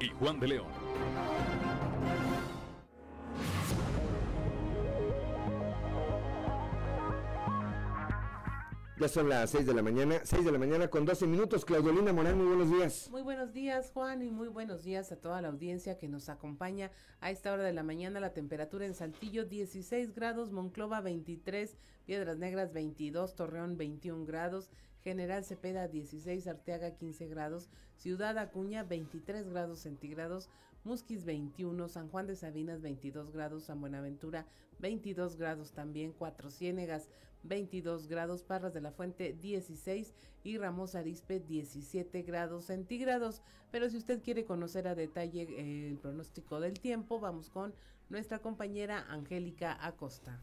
y Juan de León. Ya son las 6 de la mañana, 6 de la mañana con 12 minutos. Claudiolina Morán, muy buenos días. Muy buenos días, Juan, y muy buenos días a toda la audiencia que nos acompaña a esta hora de la mañana. La temperatura en Saltillo 16 grados, Monclova 23, Piedras Negras 22, Torreón 21 grados, General Cepeda 16, Arteaga 15 grados, Ciudad Acuña 23 grados centígrados, Musquis 21, San Juan de Sabinas 22 grados, San Buenaventura 22 grados también, Cuatro Ciénegas 22 grados, Parras de la Fuente 16 y Ramos Arispe 17 grados centígrados. Pero si usted quiere conocer a detalle eh, el pronóstico del tiempo, vamos con nuestra compañera Angélica Acosta.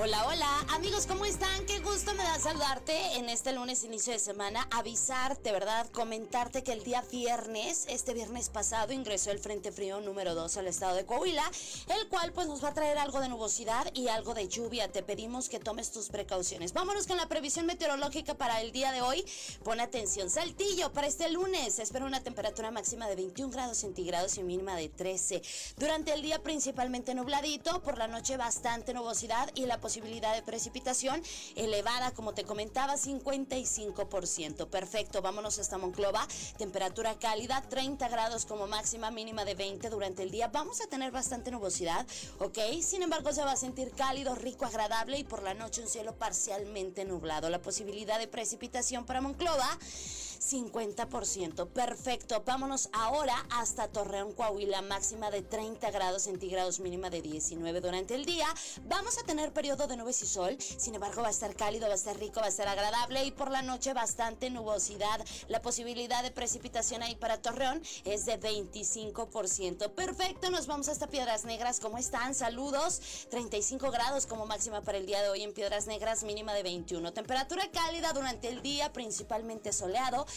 Hola, hola, amigos, ¿cómo están? Qué gusto me da saludarte en este lunes inicio de semana, avisarte, ¿verdad? Comentarte que el día viernes, este viernes pasado, ingresó el Frente Frío número 2 al estado de Coahuila, el cual pues nos va a traer algo de nubosidad y algo de lluvia. Te pedimos que tomes tus precauciones. Vámonos con la previsión meteorológica para el día de hoy. Pon atención, Saltillo, para este lunes espero una temperatura máxima de 21 grados centígrados y mínima de 13. Durante el día principalmente nubladito, por la noche bastante nubosidad y la posibilidad de precipitación elevada, como te comentaba, 55%. Perfecto, vámonos hasta Monclova. Temperatura cálida, 30 grados como máxima, mínima de 20 durante el día. Vamos a tener bastante nubosidad, ¿ok? Sin embargo, se va a sentir cálido, rico, agradable y por la noche un cielo parcialmente nublado. La posibilidad de precipitación para Monclova, 50%. Perfecto, vámonos ahora hasta Torreón, Coahuila, máxima de 30 grados centígrados, mínima de 19 durante el día. Vamos a tener periodo de nubes y sol, sin embargo va a estar cálido, va a estar rico, va a estar agradable y por la noche bastante nubosidad. La posibilidad de precipitación ahí para Torreón es de 25%. Perfecto, nos vamos hasta Piedras Negras. ¿Cómo están? Saludos. 35 grados como máxima para el día de hoy en Piedras Negras, mínima de 21. Temperatura cálida durante el día, principalmente soleado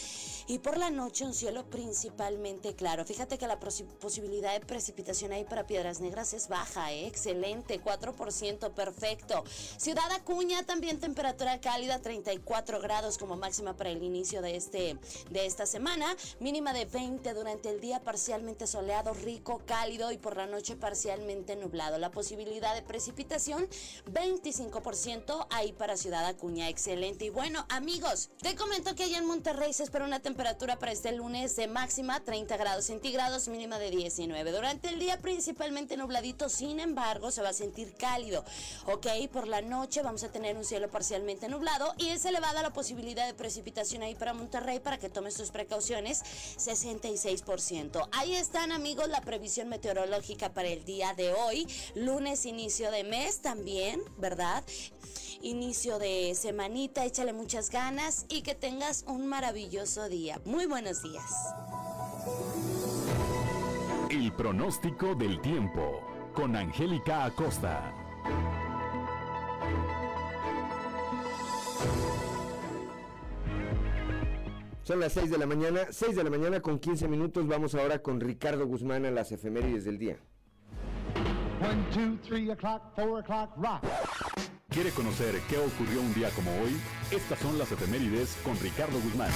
y por la noche un cielo principalmente claro. Fíjate que la posibilidad de precipitación ahí para Piedras Negras es baja, ¿eh? excelente, 4%, perfecto. Ciudad Acuña también temperatura cálida, 34 grados como máxima para el inicio de, este, de esta semana. Mínima de 20 durante el día, parcialmente soleado, rico, cálido y por la noche parcialmente nublado. La posibilidad de precipitación, 25% ahí para Ciudad Acuña. Excelente. Y bueno, amigos, te comento que allá en Monterrey se espera una temperatura para este lunes de máxima 30 grados centígrados, mínima de 19. Durante el día principalmente nubladito, sin embargo, se va a sentir cálido. Ok, por la noche vamos a tener un cielo parcialmente nublado y es elevada la posibilidad de precipitación ahí para Monterrey para que tomes tus precauciones, 66%. Ahí están amigos la previsión meteorológica para el día de hoy, lunes inicio de mes también, ¿verdad? Inicio de semanita, échale muchas ganas y que tengas un maravilloso día. Muy buenos días. El pronóstico del tiempo con Angélica Acosta. Son las 6 de la mañana, 6 de la mañana con 15 minutos. Vamos ahora con Ricardo Guzmán a las efemérides del día. 1, 2, 3 o'clock, 4 o'clock, rock. ¿Quiere conocer qué ocurrió un día como hoy? Estas son las efemérides con Ricardo Guzmán.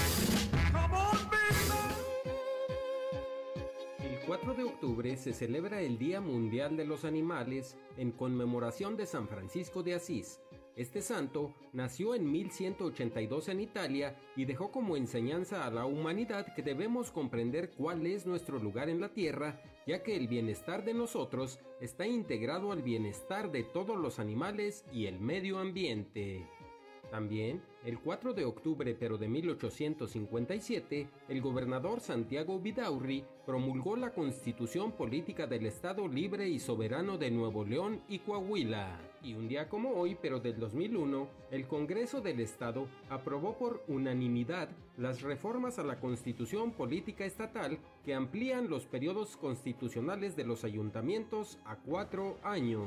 El 4 de octubre se celebra el Día Mundial de los Animales en conmemoración de San Francisco de Asís, este santo nació en 1182 en Italia y dejó como enseñanza a la humanidad que debemos comprender cuál es nuestro lugar en la tierra, ya que el bienestar de nosotros está integrado al bienestar de todos los animales y el medio ambiente. También, el 4 de octubre pero de 1857, el gobernador Santiago Vidaurri promulgó la Constitución Política del Estado Libre y Soberano de Nuevo León y Coahuila. Y un día como hoy, pero del 2001, el Congreso del Estado aprobó por unanimidad las reformas a la Constitución Política Estatal que amplían los periodos constitucionales de los ayuntamientos a cuatro años.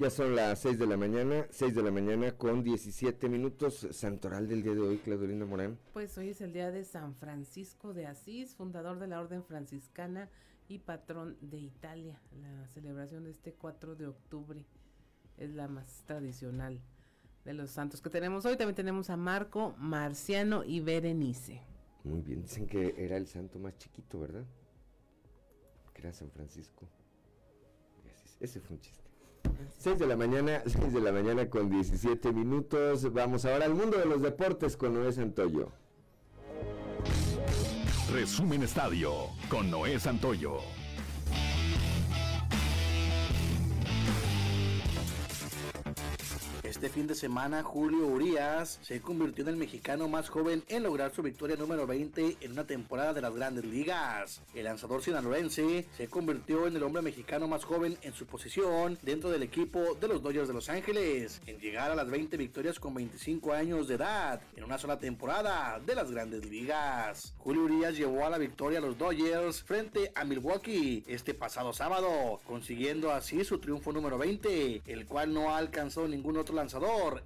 Ya son las 6 de la mañana, 6 de la mañana con 17 minutos. Santoral del día de hoy, Claudelina Morán. Pues hoy es el día de San Francisco de Asís, fundador de la Orden Franciscana y patrón de Italia. La celebración de este 4 de octubre es la más tradicional de los santos que tenemos hoy. También tenemos a Marco, Marciano y Berenice. Muy bien, dicen que era el santo más chiquito, ¿verdad? Que era San Francisco. Ese fue un chiste. 6 de la mañana, 6 de la mañana con 17 minutos. Vamos ahora al mundo de los deportes con Noé Santoyo. Resumen Estadio con Noé Santoyo. Este fin de semana, Julio Urias se convirtió en el mexicano más joven en lograr su victoria número 20 en una temporada de las grandes ligas. El lanzador sinaloense se convirtió en el hombre mexicano más joven en su posición dentro del equipo de los Dodgers de Los Ángeles, en llegar a las 20 victorias con 25 años de edad en una sola temporada de las grandes ligas. Julio Urias llevó a la victoria a los Dodgers frente a Milwaukee este pasado sábado, consiguiendo así su triunfo número 20, el cual no ha alcanzado ningún otro lanzador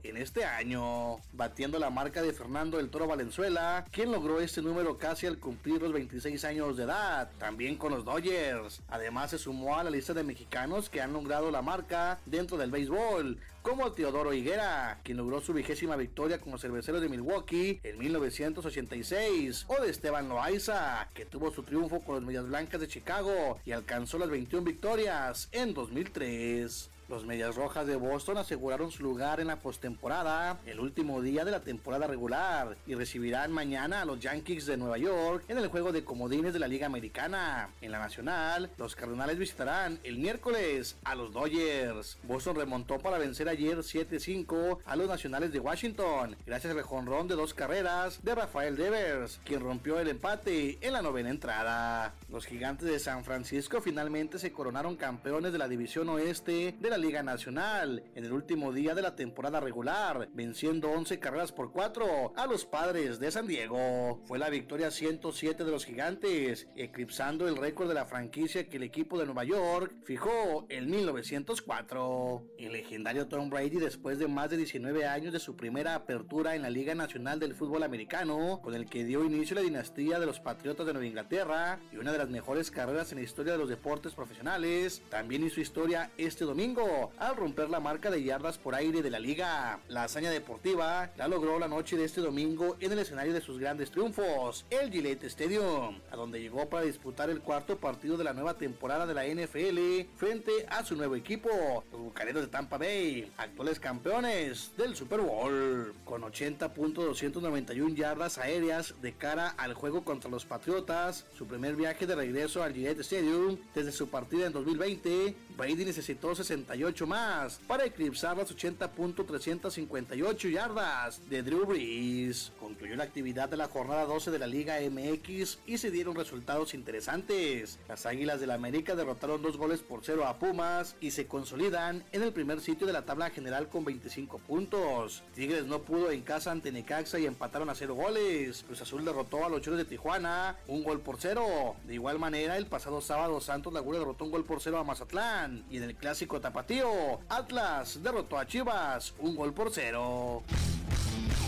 en este año, batiendo la marca de Fernando el Toro Valenzuela, quien logró este número casi al cumplir los 26 años de edad, también con los Dodgers. Además se sumó a la lista de mexicanos que han logrado la marca dentro del béisbol, como Teodoro Higuera, quien logró su vigésima victoria con los cerveceros de Milwaukee en 1986, o de Esteban Loaiza, que tuvo su triunfo con los Medias Blancas de Chicago y alcanzó las 21 victorias en 2003. Los Medias Rojas de Boston aseguraron su lugar en la postemporada el último día de la temporada regular y recibirán mañana a los Yankees de Nueva York en el juego de comodines de la Liga Americana. En la Nacional, los Cardenales visitarán el miércoles a los Dodgers. Boston remontó para vencer ayer 7-5 a los Nacionales de Washington gracias al jonrón de dos carreras de Rafael Devers, quien rompió el empate en la novena entrada. Los Gigantes de San Francisco finalmente se coronaron campeones de la División Oeste de la Liga Nacional en el último día de la temporada regular, venciendo 11 carreras por 4 a los padres de San Diego. Fue la victoria 107 de los gigantes, eclipsando el récord de la franquicia que el equipo de Nueva York fijó en 1904. El legendario Tom Brady, después de más de 19 años de su primera apertura en la Liga Nacional del Fútbol Americano, con el que dio inicio a la dinastía de los Patriotas de Nueva Inglaterra y una de las mejores carreras en la historia de los deportes profesionales, también hizo historia este domingo al romper la marca de yardas por aire de la liga. La hazaña deportiva la logró la noche de este domingo en el escenario de sus grandes triunfos, el Gillette Stadium, a donde llegó para disputar el cuarto partido de la nueva temporada de la NFL frente a su nuevo equipo, los Bucaneros de Tampa Bay, actuales campeones del Super Bowl, con 80.291 yardas aéreas de cara al juego contra los Patriotas, su primer viaje de regreso al Gillette Stadium desde su partida en 2020, Brady necesitó 68 más para eclipsar las 80.358 yardas de Drew Brees. Concluyó la actividad de la jornada 12 de la Liga MX y se dieron resultados interesantes. Las Águilas del la América derrotaron dos goles por cero a Pumas y se consolidan en el primer sitio de la tabla general con 25 puntos. Tigres no pudo en casa ante Necaxa y empataron a cero goles. Cruz Azul derrotó a los Choros de Tijuana un gol por cero. De igual manera, el pasado sábado Santos Laguna derrotó un gol por cero a Mazatlán y en el clásico tapatío Atlas derrotó a Chivas un gol por cero.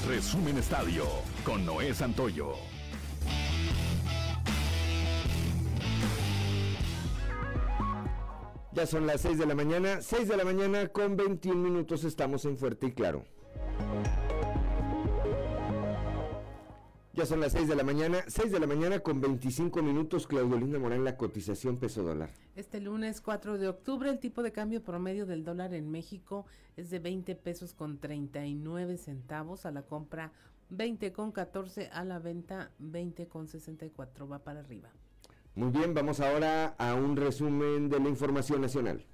Resumen Estadio con Noé Santoyo. Ya son las 6 de la mañana, 6 de la mañana con 21 minutos estamos en Fuerte y Claro. Ya son las 6 de la mañana, 6 de la mañana con 25 minutos, Claudelina Morán, la cotización peso dólar. Este lunes 4 de octubre el tipo de cambio promedio del dólar en México es de 20 pesos con 39 centavos a la compra 20 con 14 a la venta 20 con 64 va para arriba. Muy bien, vamos ahora a un resumen de la información nacional.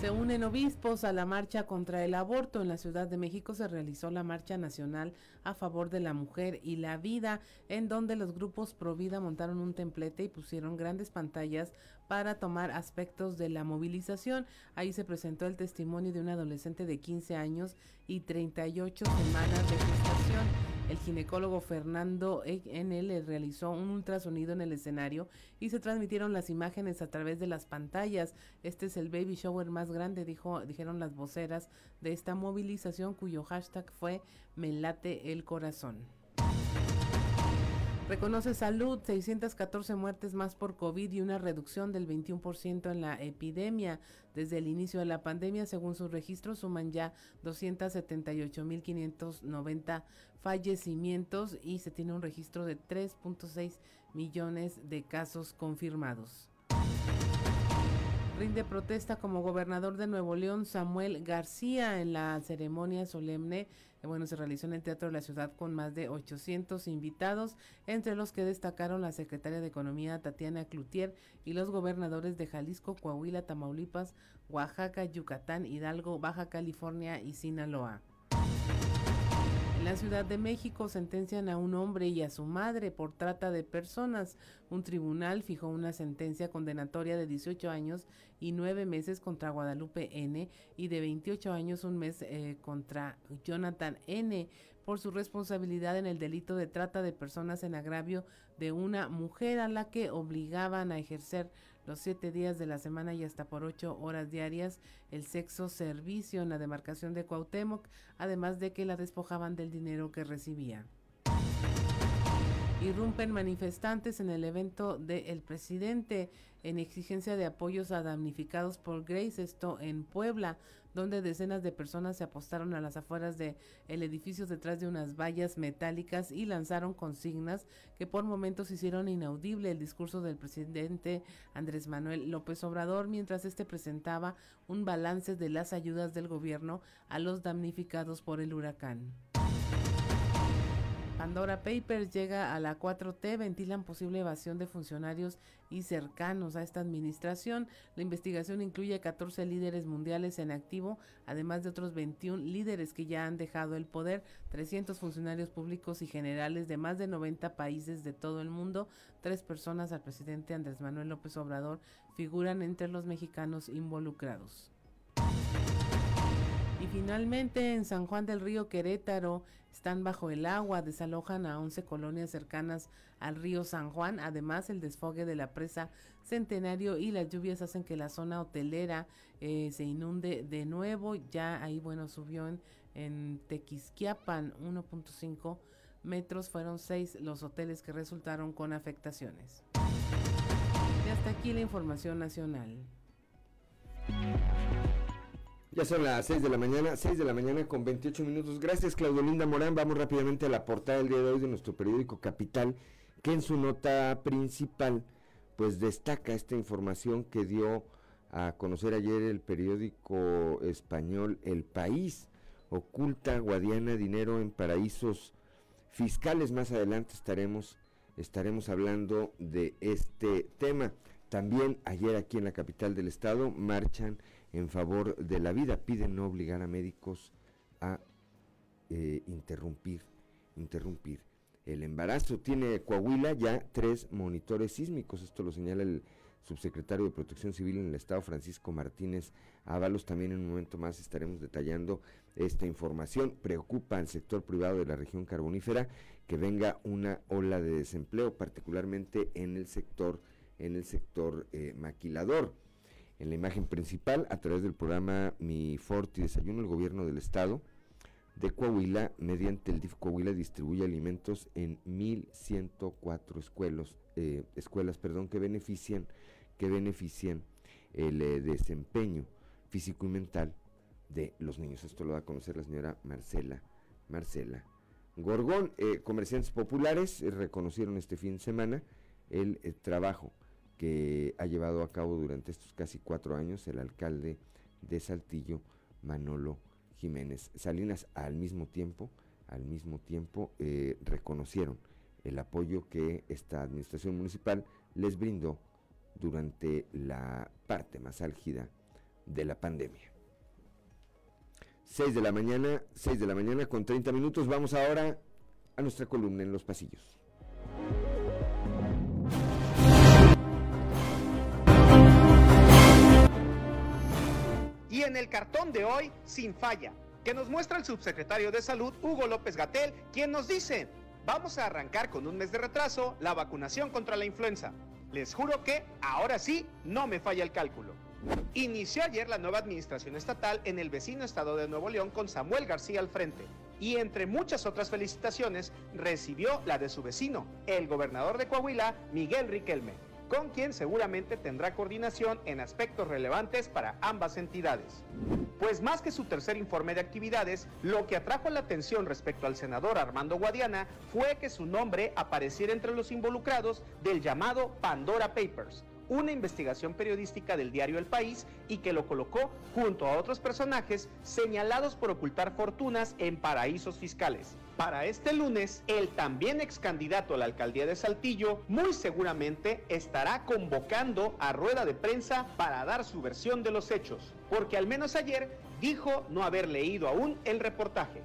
Se unen obispos a la marcha contra el aborto. En la Ciudad de México se realizó la marcha nacional a favor de la mujer y la vida, en donde los grupos pro vida montaron un templete y pusieron grandes pantallas para tomar aspectos de la movilización. Ahí se presentó el testimonio de un adolescente de 15 años y 38 semanas de gestación El ginecólogo Fernando NL realizó un ultrasonido en el escenario y se transmitieron las imágenes a través de las pantallas. Este es el baby shower más grande, dijo, dijeron las voceras de esta movilización cuyo hashtag fue Me late el corazón. Reconoce salud, 614 muertes más por COVID y una reducción del 21% en la epidemia. Desde el inicio de la pandemia, según sus registros, suman ya 278.590 fallecimientos y se tiene un registro de 3.6 millones de casos confirmados. Rinde protesta como gobernador de Nuevo León Samuel García en la ceremonia solemne bueno, se realizó en el Teatro de la Ciudad con más de 800 invitados, entre los que destacaron la secretaria de Economía Tatiana Cloutier y los gobernadores de Jalisco, Coahuila, Tamaulipas, Oaxaca, Yucatán, Hidalgo, Baja California y Sinaloa. En la Ciudad de México sentencian a un hombre y a su madre por trata de personas. Un tribunal fijó una sentencia condenatoria de 18 años y 9 meses contra Guadalupe N y de 28 años un mes eh, contra Jonathan N por su responsabilidad en el delito de trata de personas en agravio de una mujer a la que obligaban a ejercer los siete días de la semana y hasta por ocho horas diarias el sexo servicio en la demarcación de Cuauhtémoc, además de que la despojaban del dinero que recibía. Irrumpen manifestantes en el evento del presidente en exigencia de apoyos a damnificados por Grace, esto en Puebla, donde decenas de personas se apostaron a las afueras del el edificio detrás de unas vallas metálicas y lanzaron consignas que por momentos hicieron inaudible el discurso del presidente Andrés Manuel López Obrador mientras este presentaba un balance de las ayudas del gobierno a los damnificados por el huracán. Pandora Papers llega a la 4T, ventilan posible evasión de funcionarios y cercanos a esta administración. La investigación incluye 14 líderes mundiales en activo, además de otros 21 líderes que ya han dejado el poder, 300 funcionarios públicos y generales de más de 90 países de todo el mundo. Tres personas al presidente Andrés Manuel López Obrador figuran entre los mexicanos involucrados. Y finalmente en San Juan del Río Querétaro están bajo el agua, desalojan a 11 colonias cercanas al río San Juan. Además, el desfogue de la presa Centenario y las lluvias hacen que la zona hotelera eh, se inunde de nuevo. Ya ahí, bueno, subió en, en Tequisquiapan 1.5 metros. Fueron seis los hoteles que resultaron con afectaciones. Y hasta aquí la información nacional. Ya son las 6 de la mañana, 6 de la mañana con 28 minutos. Gracias, Claudio Linda Morán. Vamos rápidamente a la portada del día de hoy de nuestro periódico Capital, que en su nota principal, pues destaca esta información que dio a conocer ayer el periódico español El País. Oculta Guadiana dinero en paraísos fiscales. Más adelante estaremos, estaremos hablando de este tema. También ayer aquí en la capital del estado marchan en favor de la vida. Piden no obligar a médicos a eh, interrumpir, interrumpir el embarazo. Tiene Coahuila ya tres monitores sísmicos. Esto lo señala el subsecretario de Protección Civil en el Estado, Francisco Martínez Ábalos. También en un momento más estaremos detallando esta información. Preocupa al sector privado de la región carbonífera que venga una ola de desempleo, particularmente en el sector, en el sector eh, maquilador. En la imagen principal, a través del programa Mi Forti Desayuno, el gobierno del estado de Coahuila, mediante el DIF Coahuila, distribuye alimentos en 1.104 escuelas, eh, escuelas perdón, que benefician, que benefician el eh, desempeño físico y mental de los niños. Esto lo va a conocer la señora Marcela, Marcela Gorgón. Eh, comerciantes populares reconocieron este fin de semana el trabajo que ha llevado a cabo durante estos casi cuatro años el alcalde de Saltillo, Manolo Jiménez Salinas. Al mismo tiempo, al mismo tiempo eh, reconocieron el apoyo que esta administración municipal les brindó durante la parte más álgida de la pandemia. 6 de la mañana, 6 de la mañana con 30 minutos. Vamos ahora a nuestra columna en los pasillos. En el cartón de hoy, sin falla que nos muestra el subsecretario de Salud, Hugo López Gatel, quien nos dice, vamos a arrancar con un mes de retraso la vacunación contra la influenza. Les juro que, ahora sí, no me falla el cálculo. Inició ayer la nueva administración estatal en el vecino estado de Nuevo León con Samuel García al frente y entre muchas otras felicitaciones recibió la de su vecino, el gobernador de Coahuila, Miguel Riquelme, con quien seguramente tendrá coordinación en aspectos relevantes para ambas entidades. Pues más que su tercer informe de actividades, lo que atrajo la atención respecto al senador Armando Guadiana fue que su nombre apareciera entre los involucrados del llamado Pandora Papers, una investigación periodística del diario El País y que lo colocó junto a otros personajes señalados por ocultar fortunas en paraísos fiscales. Para este lunes, el también ex candidato a la alcaldía de Saltillo muy seguramente estará convocando a rueda de prensa para dar su versión de los hechos, porque al menos ayer dijo no haber leído aún el reportaje.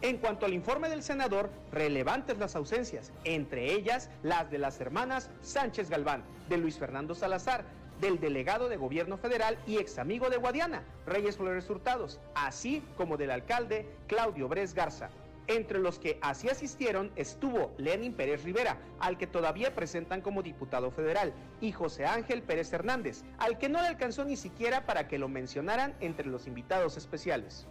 En cuanto al informe del senador, relevantes las ausencias, entre ellas las de las hermanas Sánchez Galván, de Luis Fernando Salazar, del delegado de gobierno federal y ex amigo de Guadiana, Reyes Flores Hurtados, así como del alcalde Claudio Bres Garza. Entre los que así asistieron estuvo Lenin Pérez Rivera, al que todavía presentan como diputado federal, y José Ángel Pérez Hernández, al que no le alcanzó ni siquiera para que lo mencionaran entre los invitados especiales.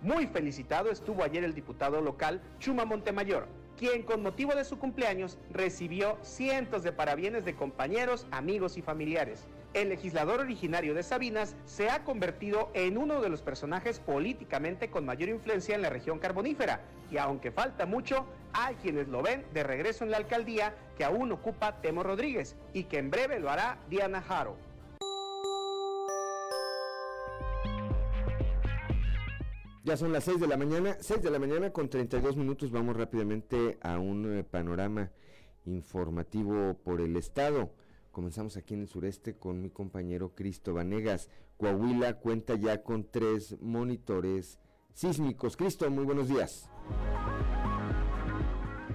Muy felicitado estuvo ayer el diputado local Chuma Montemayor, quien con motivo de su cumpleaños recibió cientos de parabienes de compañeros, amigos y familiares el legislador originario de Sabinas se ha convertido en uno de los personajes políticamente con mayor influencia en la región carbonífera. Y aunque falta mucho, hay quienes lo ven de regreso en la alcaldía que aún ocupa Temo Rodríguez y que en breve lo hará Diana Jaro. Ya son las 6 de la mañana, 6 de la mañana con 32 minutos. Vamos rápidamente a un eh, panorama informativo por el estado. Comenzamos aquí en el sureste con mi compañero Cristo Vanegas. Coahuila cuenta ya con tres monitores sísmicos. Cristo, muy buenos días.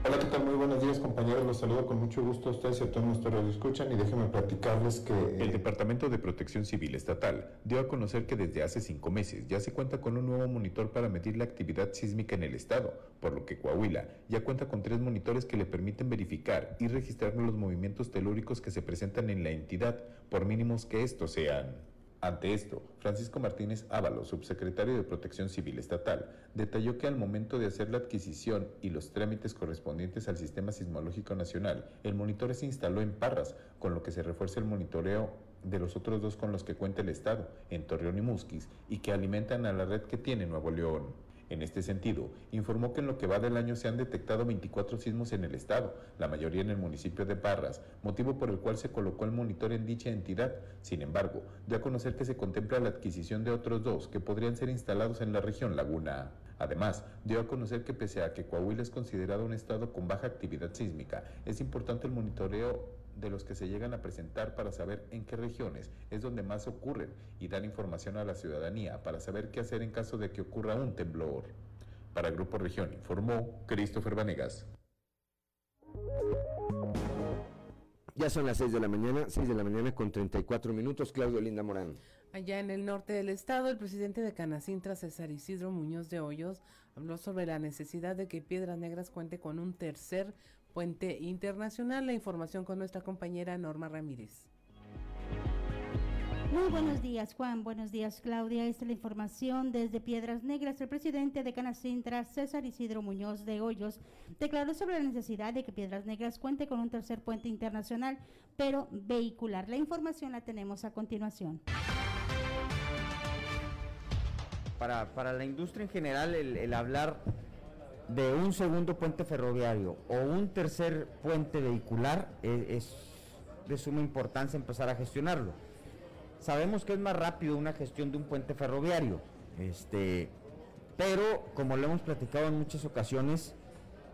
Hola, ¿qué tal? Muy buenos días, compañeros. Los saludo con mucho gusto a ustedes y a todos nuestros escuchan y déjenme platicarles que... El Departamento de Protección Civil Estatal dio a conocer que desde hace cinco meses ya se cuenta con un nuevo monitor para medir la actividad sísmica en el estado, por lo que Coahuila ya cuenta con tres monitores que le permiten verificar y registrar los movimientos telúricos que se presentan en la entidad, por mínimos que estos sean. Ante esto, Francisco Martínez Ábalos, subsecretario de Protección Civil Estatal, detalló que al momento de hacer la adquisición y los trámites correspondientes al Sistema Sismológico Nacional, el monitor se instaló en Parras, con lo que se refuerza el monitoreo de los otros dos con los que cuenta el Estado, en Torreón y Musquis, y que alimentan a la red que tiene Nuevo León. En este sentido, informó que en lo que va del año se han detectado 24 sismos en el estado, la mayoría en el municipio de Parras, motivo por el cual se colocó el monitor en dicha entidad. Sin embargo, dio a conocer que se contempla la adquisición de otros dos que podrían ser instalados en la región Laguna. Además, dio a conocer que pese a que Coahuila es considerado un estado con baja actividad sísmica, es importante el monitoreo de los que se llegan a presentar para saber en qué regiones es donde más ocurren y dar información a la ciudadanía para saber qué hacer en caso de que ocurra un temblor. Para Grupo Región informó Christopher Vanegas. Ya son las 6 de la mañana, 6 de la mañana con 34 minutos. Claudio Linda Morán. Allá en el norte del estado, el presidente de Canacintra, César Isidro Muñoz de Hoyos, habló sobre la necesidad de que Piedras Negras cuente con un tercer Puente Internacional. La información con nuestra compañera Norma Ramírez. Muy buenos días, Juan. Buenos días, Claudia. Esta es la información desde Piedras Negras. El presidente de Canacintra, César Isidro Muñoz de Hoyos, declaró sobre la necesidad de que Piedras Negras cuente con un tercer puente internacional, pero vehicular. La información la tenemos a continuación. Para, para la industria en general, el, el hablar de un segundo puente ferroviario o un tercer puente vehicular eh, es, de suma importancia empezar a gestionarlo. Sabemos que es más rápido una gestión de un puente ferroviario, este, pero como lo hemos platicado en muchas ocasiones,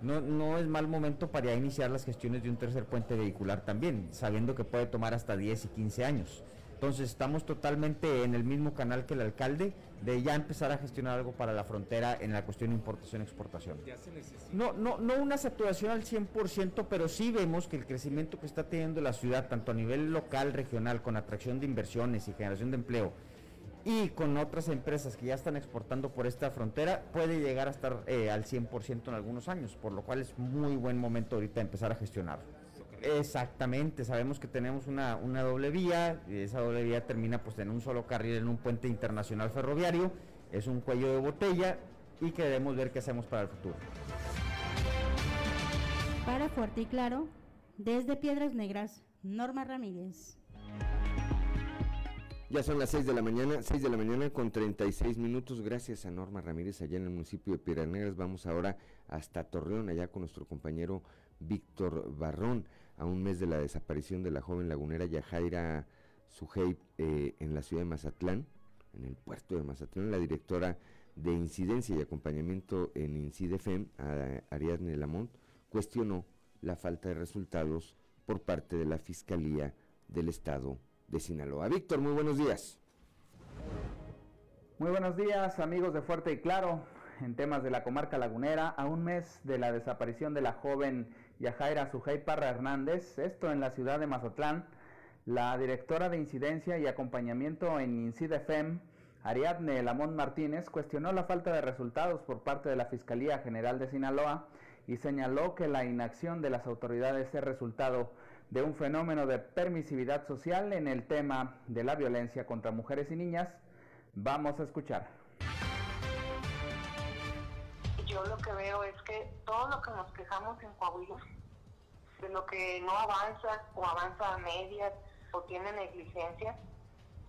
no, no es mal momento para iniciar las gestiones de un tercer puente vehicular también, sabiendo que puede tomar hasta 10 y 15 años. Entonces estamos totalmente en el mismo canal que el alcalde de ya empezar a gestionar algo para la frontera en la cuestión de importación-exportación. No, no, no una saturación al 100%, pero sí vemos que el crecimiento que está teniendo la ciudad, tanto a nivel local, regional, con atracción de inversiones y generación de empleo, y con otras empresas que ya están exportando por esta frontera puede llegar a estar eh, al 100% en algunos años, por lo cual es muy buen momento ahorita empezar a gestionarlo. Exactamente, sabemos que tenemos una, una doble vía, y esa doble vía termina pues en un solo carril en un puente internacional ferroviario, es un cuello de botella y queremos ver qué hacemos para el futuro. Para Fuerte y Claro, desde Piedras Negras, Norma Ramírez. Ya son las 6 de la mañana, 6 de la mañana con 36 minutos. Gracias a Norma Ramírez allá en el municipio de Piedras Negras. Vamos ahora hasta Torreón, allá con nuestro compañero Víctor Barrón a un mes de la desaparición de la joven lagunera Yajaira Sujei eh, en la ciudad de Mazatlán, en el puerto de Mazatlán, la directora de incidencia y acompañamiento en INCIDEFEM, Ariadne Lamont, cuestionó la falta de resultados por parte de la Fiscalía del Estado de Sinaloa. Víctor, muy buenos días. Muy buenos días, amigos de Fuerte y Claro. En temas de la comarca lagunera, a un mes de la desaparición de la joven Yajaira Sujei Parra Hernández, esto en la ciudad de Mazatlán, la directora de incidencia y acompañamiento en INCIDEFEM, Ariadne Lamont Martínez, cuestionó la falta de resultados por parte de la Fiscalía General de Sinaloa y señaló que la inacción de las autoridades es resultado de un fenómeno de permisividad social en el tema de la violencia contra mujeres y niñas. Vamos a escuchar. Yo lo que veo es que todo lo que nos quejamos en Coahuila, de lo que no avanza o avanza a medias o tiene negligencia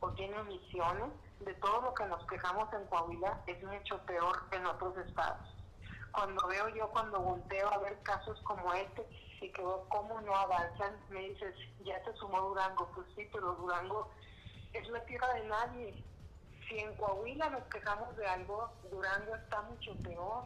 o tiene omisiones, de todo lo que nos quejamos en Coahuila es hecho peor en otros estados. Cuando veo yo, cuando volteo a ver casos como este y que veo cómo no avanzan, me dices, ya se sumó Durango, pues sí, pero Durango es la tierra de nadie. Si en Coahuila nos quejamos de algo, Durango está mucho peor.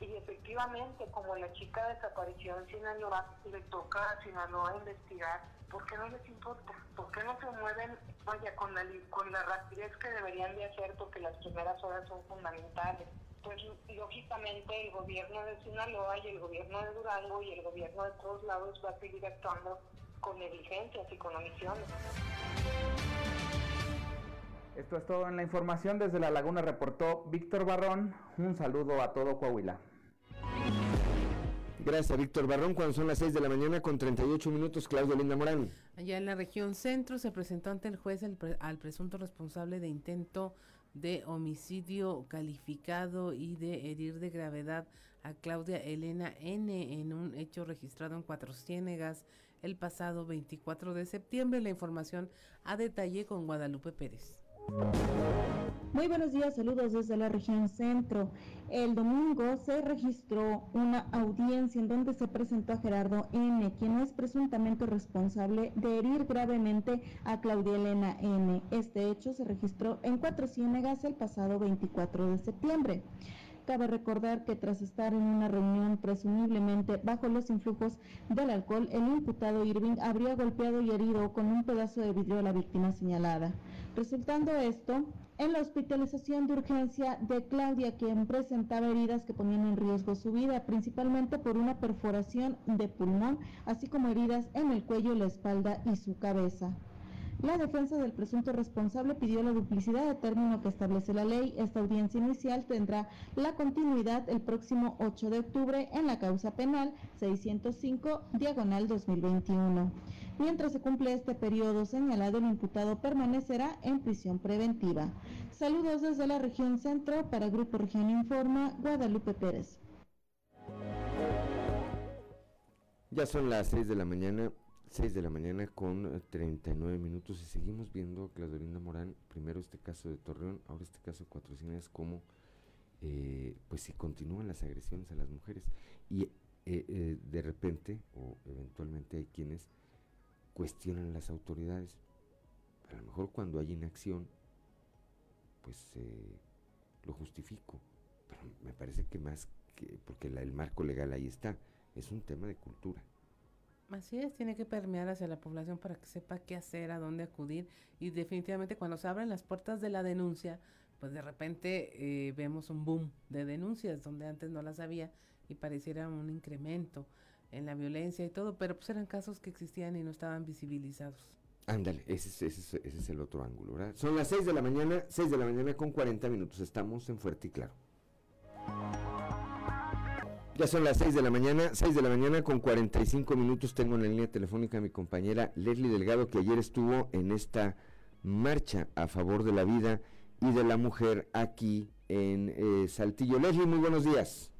Y efectivamente, como la chica desapareció en Sinaloa, le toca a Sinaloa investigar. ¿Por qué no les importa? ¿Por qué no se mueven, vaya, con la, con la rapidez que deberían de hacer? Porque las primeras horas son fundamentales. Pues lógicamente el gobierno de Sinaloa y el gobierno de Durango y el gobierno de todos lados va a seguir actuando con negligencias y con omisiones. Esto es todo en la información. Desde La Laguna reportó Víctor Barrón. Un saludo a todo Coahuila. Gracias, Víctor Barrón. Cuando son las 6 de la mañana con 38 minutos, Claudio Linda Morán. Allá en la región centro se presentó ante el juez al presunto responsable de intento de homicidio calificado y de herir de gravedad a Claudia Elena N. en un hecho registrado en Cuatro Ciénegas el pasado 24 de septiembre. La información a detalle con Guadalupe Pérez. Muy buenos días, saludos desde la región centro. El domingo se registró una audiencia en donde se presentó a Gerardo N., quien es presuntamente responsable de herir gravemente a Claudia Elena N. Este hecho se registró en Cuatro Ciénegas el pasado 24 de septiembre. Cabe recordar que tras estar en una reunión presumiblemente bajo los influjos del alcohol, el imputado Irving habría golpeado y herido con un pedazo de vidrio a la víctima señalada. Resultando esto en la hospitalización de urgencia de Claudia, quien presentaba heridas que ponían en riesgo su vida, principalmente por una perforación de pulmón, así como heridas en el cuello, la espalda y su cabeza. La defensa del presunto responsable pidió la duplicidad de término que establece la ley. Esta audiencia inicial tendrá la continuidad el próximo 8 de octubre en la causa penal 605 diagonal 2021. Mientras se cumple este periodo señalado, el imputado permanecerá en prisión preventiva. Saludos desde la región centro para Grupo Región Informa, Guadalupe Pérez. Ya son las 6 de la mañana 6 de la mañana con 39 eh, minutos y seguimos viendo, Claudelina Morán, primero este caso de Torreón, ahora este caso de Cuatro como eh, pues si continúan las agresiones a las mujeres y eh, de repente o eventualmente hay quienes cuestionan las autoridades. A lo mejor cuando hay inacción, pues lo justifico, pero me parece que más que, porque el marco legal ahí está, es un tema de cultura. Así es, tiene que permear hacia la población para que sepa qué hacer, a dónde acudir y definitivamente cuando se abren las puertas de la denuncia, pues de repente eh, vemos un boom de denuncias donde antes no las había y pareciera un incremento en la violencia y todo, pero pues eran casos que existían y no estaban visibilizados. Ándale, ese, ese, ese, es el otro ángulo, ¿verdad? Son las 6 de la mañana, 6 de la mañana con 40 minutos. Estamos en Fuerte y Claro. Ya son las 6 de la mañana, 6 de la mañana con 45 minutos. Tengo en la línea telefónica a mi compañera Leslie Delgado, que ayer estuvo en esta marcha a favor de la vida y de la mujer aquí en eh, Saltillo. Leslie, muy buenos días.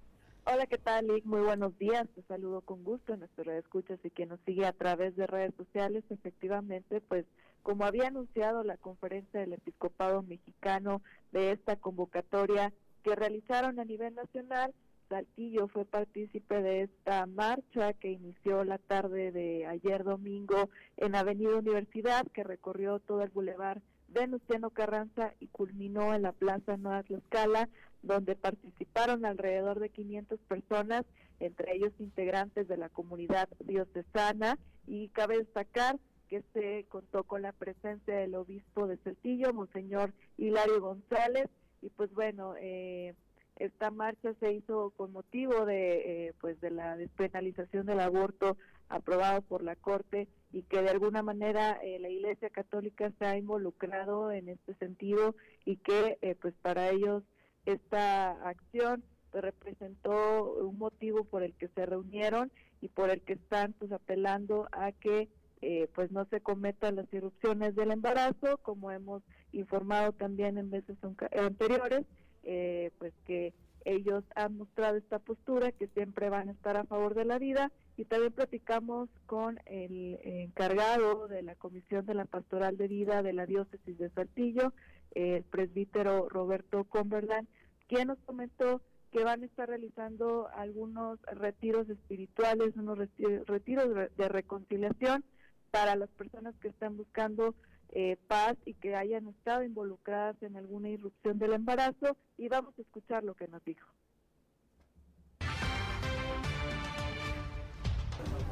Hola, ¿qué tal, Lick? Muy buenos días. Te saludo con gusto en nuestro escuchas y quien nos sigue a través de redes sociales. Efectivamente, pues como había anunciado la conferencia del Episcopado Mexicano de esta convocatoria que realizaron a nivel nacional, Saltillo fue partícipe de esta marcha que inició la tarde de ayer domingo en Avenida Universidad, que recorrió todo el bulevar Venustiano Carranza y culminó en la Plaza Nueva Tlaxcala, donde participaron alrededor de 500 personas, entre ellos integrantes de la comunidad diocesana, y cabe destacar que se contó con la presencia del obispo de Saltillo, Monseñor Hilario González, y pues bueno, eh, esta marcha se hizo con motivo de, eh, pues de la despenalización del aborto aprobado por la Corte y que de alguna manera eh, la Iglesia Católica se ha involucrado en este sentido y que eh, pues para ellos esta acción pues, representó un motivo por el que se reunieron y por el que están pues apelando a que pues no se cometan las irrupciones del embarazo como hemos informado también en veces anteriores eh, pues que ellos han mostrado esta postura, que siempre van a estar a favor de la vida. Y también platicamos con el encargado de la Comisión de la Pastoral de Vida de la Diócesis de Saltillo, el presbítero Roberto Cumberland, quien nos comentó que van a estar realizando algunos retiros espirituales, unos retiros de reconciliación para las personas que están buscando eh, paz y que hayan estado involucradas en alguna irrupción del embarazo y vamos a escuchar lo que nos dijo.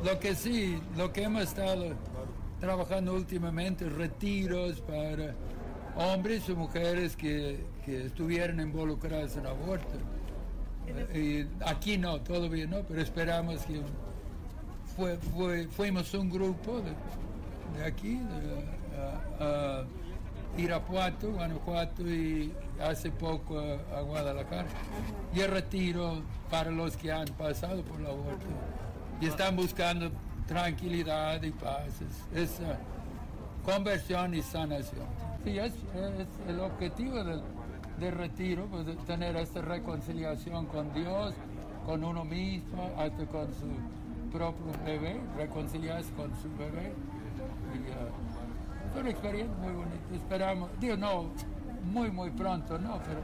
Lo que sí, lo que hemos estado trabajando últimamente, retiros para hombres o mujeres que, que estuvieran involucrados en aborto. Eh, y aquí no, todavía no, pero esperamos que fue, fue, fuimos un grupo de, de aquí, de, a, Irapuato, Guanajuato y hace poco a, Guadalajara. Y el retiro para los que han pasado por la aborto y están buscando tranquilidad y paz. Es, conversión y sanación. Sí, es, el objetivo del, retiro, pues, tener esta reconciliación con Dios, con uno mismo, hasta con su propio bebé, reconciliarse con su bebé. Uh, una experiencia muy bonita. Esperamos, digo, no muy, muy pronto, no, pero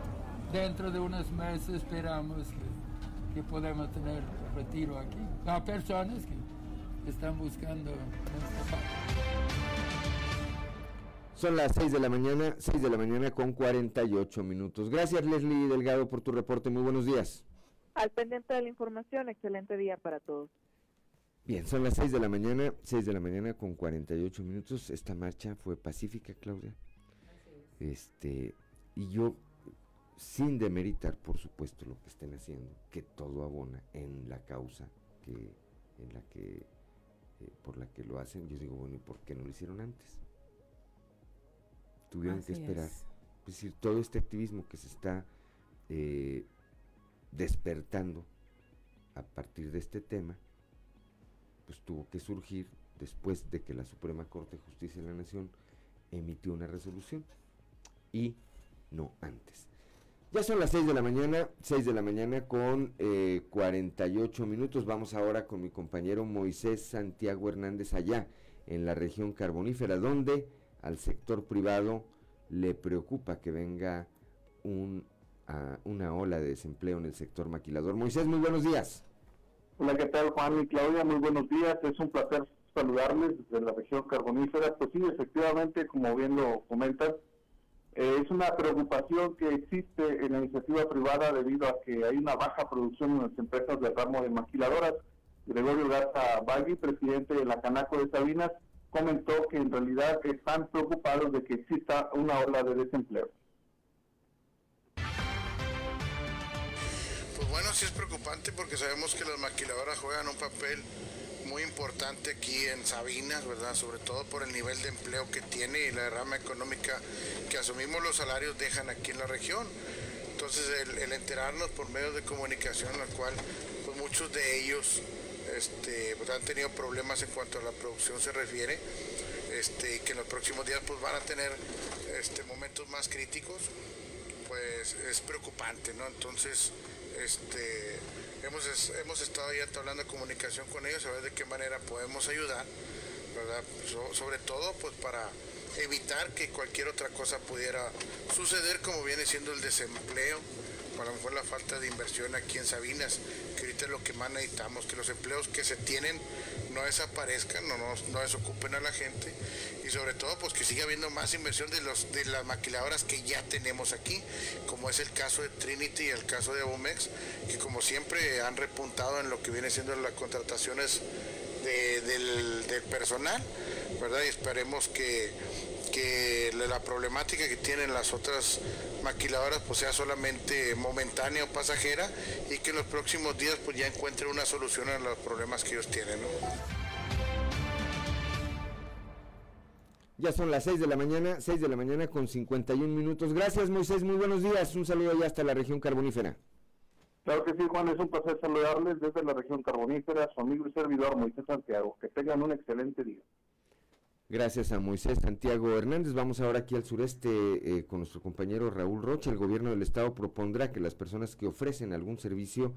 dentro de unos meses esperamos que, que podamos tener retiro aquí. A personas que están buscando Son las 6 de la mañana, 6 de la mañana con 48 minutos. Gracias Leslie Delgado por tu reporte. Muy buenos días. Al pendiente de la información, excelente día para todos. Bien, son las 6 de la mañana, 6 de la mañana con 48 minutos. Esta marcha fue pacífica, Claudia. Este, y yo, sin demeritar, por supuesto, lo que estén haciendo, que todo abona en la causa que, en la que, eh, por la que lo hacen, yo digo, bueno, ¿y por qué no lo hicieron antes? Tuvieron que esperar. Es. decir, todo este activismo que se está eh, despertando a partir de este tema, pues tuvo que surgir después de que la Suprema Corte de Justicia de la Nación emitió una resolución y no antes. Ya son las 6 de la mañana, 6 de la mañana con 48 eh, minutos. Vamos ahora con mi compañero Moisés Santiago Hernández allá en la región carbonífera, donde al sector privado le preocupa que venga un, una ola de desempleo en el sector maquilador. Moisés, muy buenos días. Hola, ¿qué tal Juan y Claudia? Muy buenos días. Es un placer saludarles desde la región carbonífera. Pues sí, efectivamente, como bien lo comentas, eh, es una preocupación que existe en la iniciativa privada debido a que hay una baja producción en las empresas de ramo de maquiladoras. Gregorio Garza Bagui, presidente de la Canaco de Sabinas, comentó que en realidad están preocupados de que exista una ola de desempleo. Bueno, sí es preocupante porque sabemos que las maquiladoras juegan un papel muy importante aquí en Sabinas, ¿verdad? Sobre todo por el nivel de empleo que tiene y la derrama económica que asumimos los salarios dejan aquí en la región. Entonces el, enterarnos por medios de comunicación, al cual pues muchos de ellos este, pues, han tenido problemas en cuanto a la producción se refiere, este, que en los próximos días pues van a tener este, momentos más críticos, pues es preocupante, ¿no? Entonces, este, hemos, hemos estado ya hablando de comunicación con ellos, a ver de qué manera podemos ayudar, ¿verdad? sobre todo pues para evitar que cualquier otra cosa pudiera suceder como viene siendo el desempleo, a lo mejor la falta de inversión aquí en Sabinas, ahorita es lo que más necesitamos, que los empleos que se tienen no desaparezcan, no, no, desocupen a la gente y sobre todo pues que siga habiendo más inversión de, los, de las maquiladoras que ya tenemos aquí, como es el caso de Trinity y el caso de Abomex, que como siempre han repuntado en lo que viene siendo las contrataciones del personal, ¿verdad? Y esperemos que que la problemática que tienen las otras maquiladoras pues sea solamente momentánea o pasajera y que en los próximos días pues ya encuentren una solución a los problemas que ellos tienen. Ya son las 6 de la mañana, 6 de la mañana con 51 minutos. Gracias Moisés, muy buenos días. Un saludo ya hasta la región carbonífera. Claro que sí, Juan, es un placer saludarles desde la región carbonífera, su amigo y servidor Moisés Santiago. Que tengan un excelente día. Gracias a Moisés Santiago Hernández. Vamos ahora aquí al sureste eh, con nuestro compañero Raúl Rocha. El gobierno del estado propondrá que las personas que ofrecen algún servicio,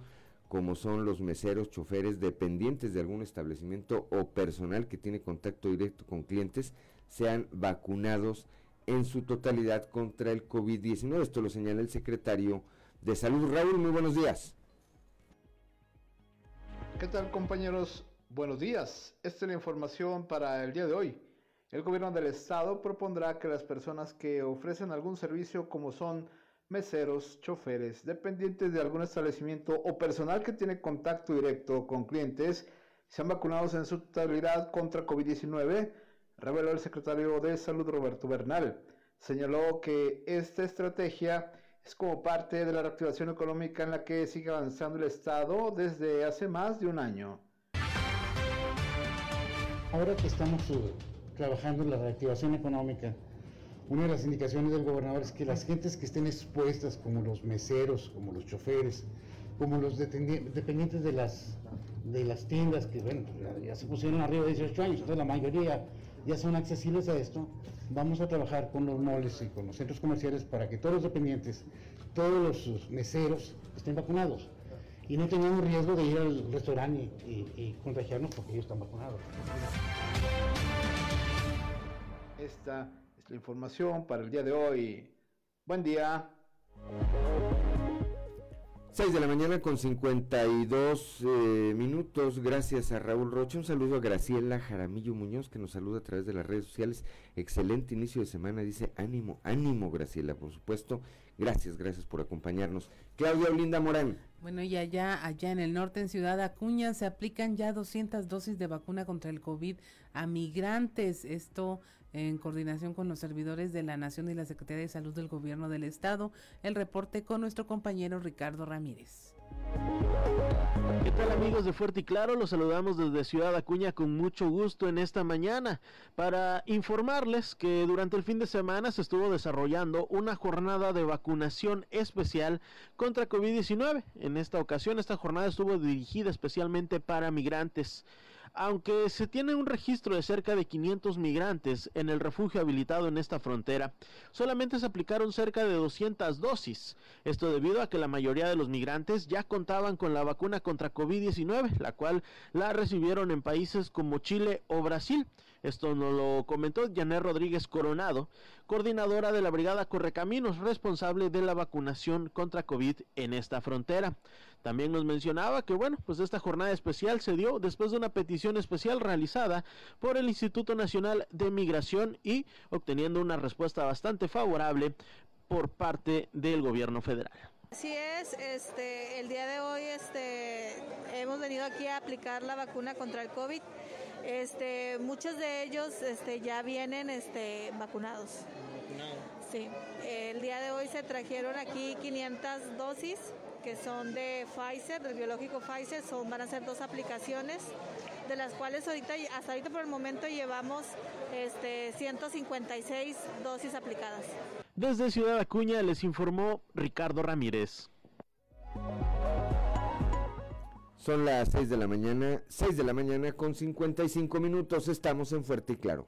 como son los meseros, choferes, dependientes de algún establecimiento o personal que tiene contacto directo con clientes, sean vacunados en su totalidad contra el COVID-19. Esto lo señala el secretario de Salud. Raúl, muy buenos días. ¿Qué tal compañeros? Buenos días. Esta es la información para el día de hoy. El gobierno del estado propondrá que las personas que ofrecen algún servicio como son meseros, choferes, dependientes de algún establecimiento o personal que tiene contacto directo con clientes sean vacunados en su totalidad contra COVID-19, reveló el secretario de Salud Roberto Bernal. Señaló que esta estrategia es como parte de la reactivación económica en la que sigue avanzando el Estado desde hace más de un año. Ahora que estamos trabajando en la reactivación económica, una de las indicaciones del gobernador es que las gentes que estén expuestas, como los meseros, como los choferes, como los dependientes de las, de las tiendas, que bueno, ya, se pusieron arriba de 18 años, entonces la mayoría ya son accesibles a esto, vamos a trabajar con los moles y con los centros comerciales para que todos los dependientes, todos los meseros estén vacunados y no tengamos riesgo de ir al restaurante y contagiarnos porque ellos están vacunados. Esta es la información para el día de hoy. Buen día. 6 de la mañana con 52 eh, minutos. Gracias a Raúl Rocha. Un saludo a Graciela Jaramillo Muñoz que nos saluda a través de las redes sociales. Excelente inicio de semana. Dice ánimo, ánimo Graciela, por supuesto. Gracias, gracias por acompañarnos. Claudia Olinda Morán. Bueno, y allá, allá en el norte, en Ciudad Acuña, se aplican ya 200 dosis de vacuna contra el COVID a migrantes. Esto en coordinación con los servidores de la Nación y la Secretaría de Salud del Gobierno del Estado. El reporte con nuestro compañero Ricardo Ramírez. ¿Qué tal amigos de Fuerte y Claro? Los saludamos desde Ciudad Acuña con mucho gusto en esta mañana para informarles que durante el fin de semana se estuvo desarrollando una jornada de vacunación especial contra COVID-19. En esta ocasión esta jornada estuvo dirigida especialmente para migrantes. Aunque se tiene un registro de cerca de 500 migrantes en el refugio habilitado en esta frontera, solamente se aplicaron cerca de 200 dosis. Esto debido a que la mayoría de los migrantes ya contaban con la vacuna contra COVID-19, la cual la recibieron en países como Chile o Brasil. Esto nos lo comentó Janet Rodríguez Coronado, coordinadora de la Brigada Correcaminos, responsable de la vacunación contra COVID en esta frontera. También nos mencionaba que, bueno, pues esta jornada especial se dio después de una petición especial realizada por el Instituto Nacional de Migración y obteniendo una respuesta bastante favorable por parte del gobierno federal. Así es, este, el día de hoy este, hemos venido aquí a aplicar la vacuna contra el COVID. Este, muchos de ellos este, ya vienen este, vacunados. Sí, el día de hoy se trajeron aquí 500 dosis que son de Pfizer, del biológico Pfizer, son, van a ser dos aplicaciones, de las cuales ahorita, hasta ahorita por el momento llevamos este, 156 dosis aplicadas. Desde Ciudad Acuña les informó Ricardo Ramírez. Son las 6 de la mañana, 6 de la mañana con 55 minutos, estamos en Fuerte y Claro.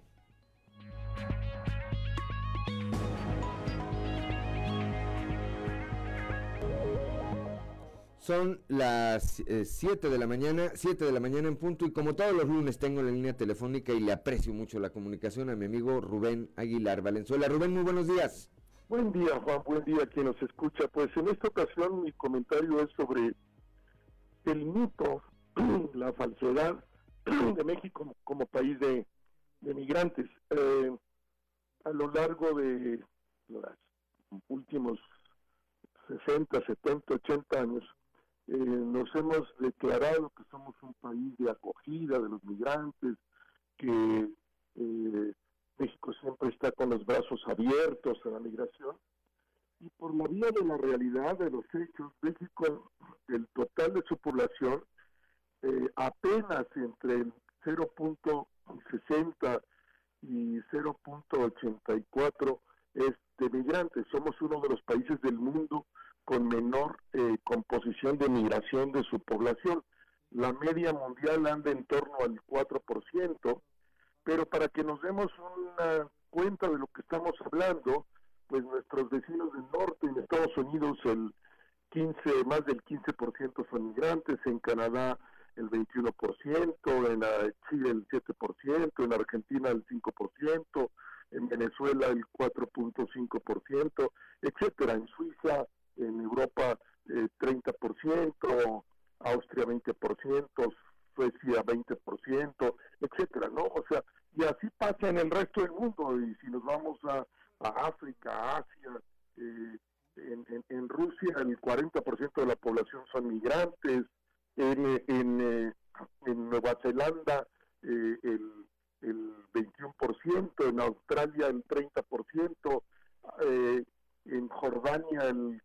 Son las 7 eh, de la mañana, 7 de la mañana en punto y como todos los lunes tengo la línea telefónica y le aprecio mucho la comunicación a mi amigo Rubén Aguilar Valenzuela. Rubén, muy buenos días. Buen día, Juan, buen día quien nos escucha. Pues en esta ocasión mi comentario es sobre el mito, la falsedad de México como, país de, migrantes. Eh, a lo largo de los últimos 60, 70, 80 años, eh, nos hemos declarado que somos un país de acogida de los migrantes, que eh, México siempre está con los brazos abiertos a la migración. Y por la vía de la realidad de los hechos, México, el total de su población, eh, apenas entre el 0.60 y 0.84 es de migrantes. Somos uno de los países del mundo con menor eh, composición de migración de su población. La media mundial anda en torno al 4%, pero para que nos demos una cuenta de lo que estamos hablando, pues nuestros vecinos del norte, en Estados Unidos el 15, más del 15% son migrantes, en Canadá el 21%, en Chile el 7%, en Argentina el 5%, en Venezuela el 4.5%, etcétera, en Suiza en Europa eh, 30%, Austria 20%, Suecia 20%, etcétera, ¿no? O sea, y así pasa en el resto del mundo, y si nos vamos a, África, a Asia, eh, en, en, Rusia el 40% de la población son migrantes, en, en, eh, en Nueva Zelanda eh, el, el 21%, en Australia el 30%, eh, en Jordania el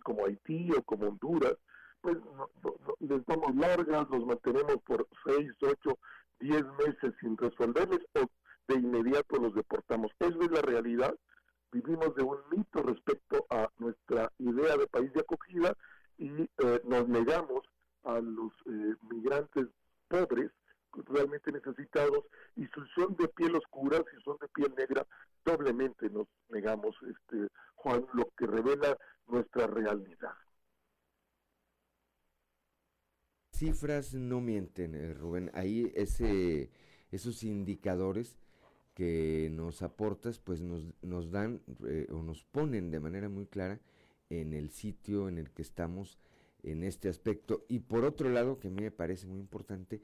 como Haití o como Honduras, pues les damos largas, los mantenemos por seis, ocho, diez meses sin resolverles o de inmediato los deportamos. Esa es la realidad. Vivimos de un mito respecto a nuestra idea de país de acogida y eh, nos negamos a los eh, migrantes pobres realmente necesitados y si son de piel oscura, si son de piel negra, doblemente nos negamos, este Juan, lo que revela nuestra realidad. cifras no mienten, eh, Rubén. Ahí ese, esos indicadores que nos aportas, pues nos, nos dan eh, o nos ponen de manera muy clara en el sitio en el que estamos en este aspecto. Y por otro lado, que a mí me parece muy importante,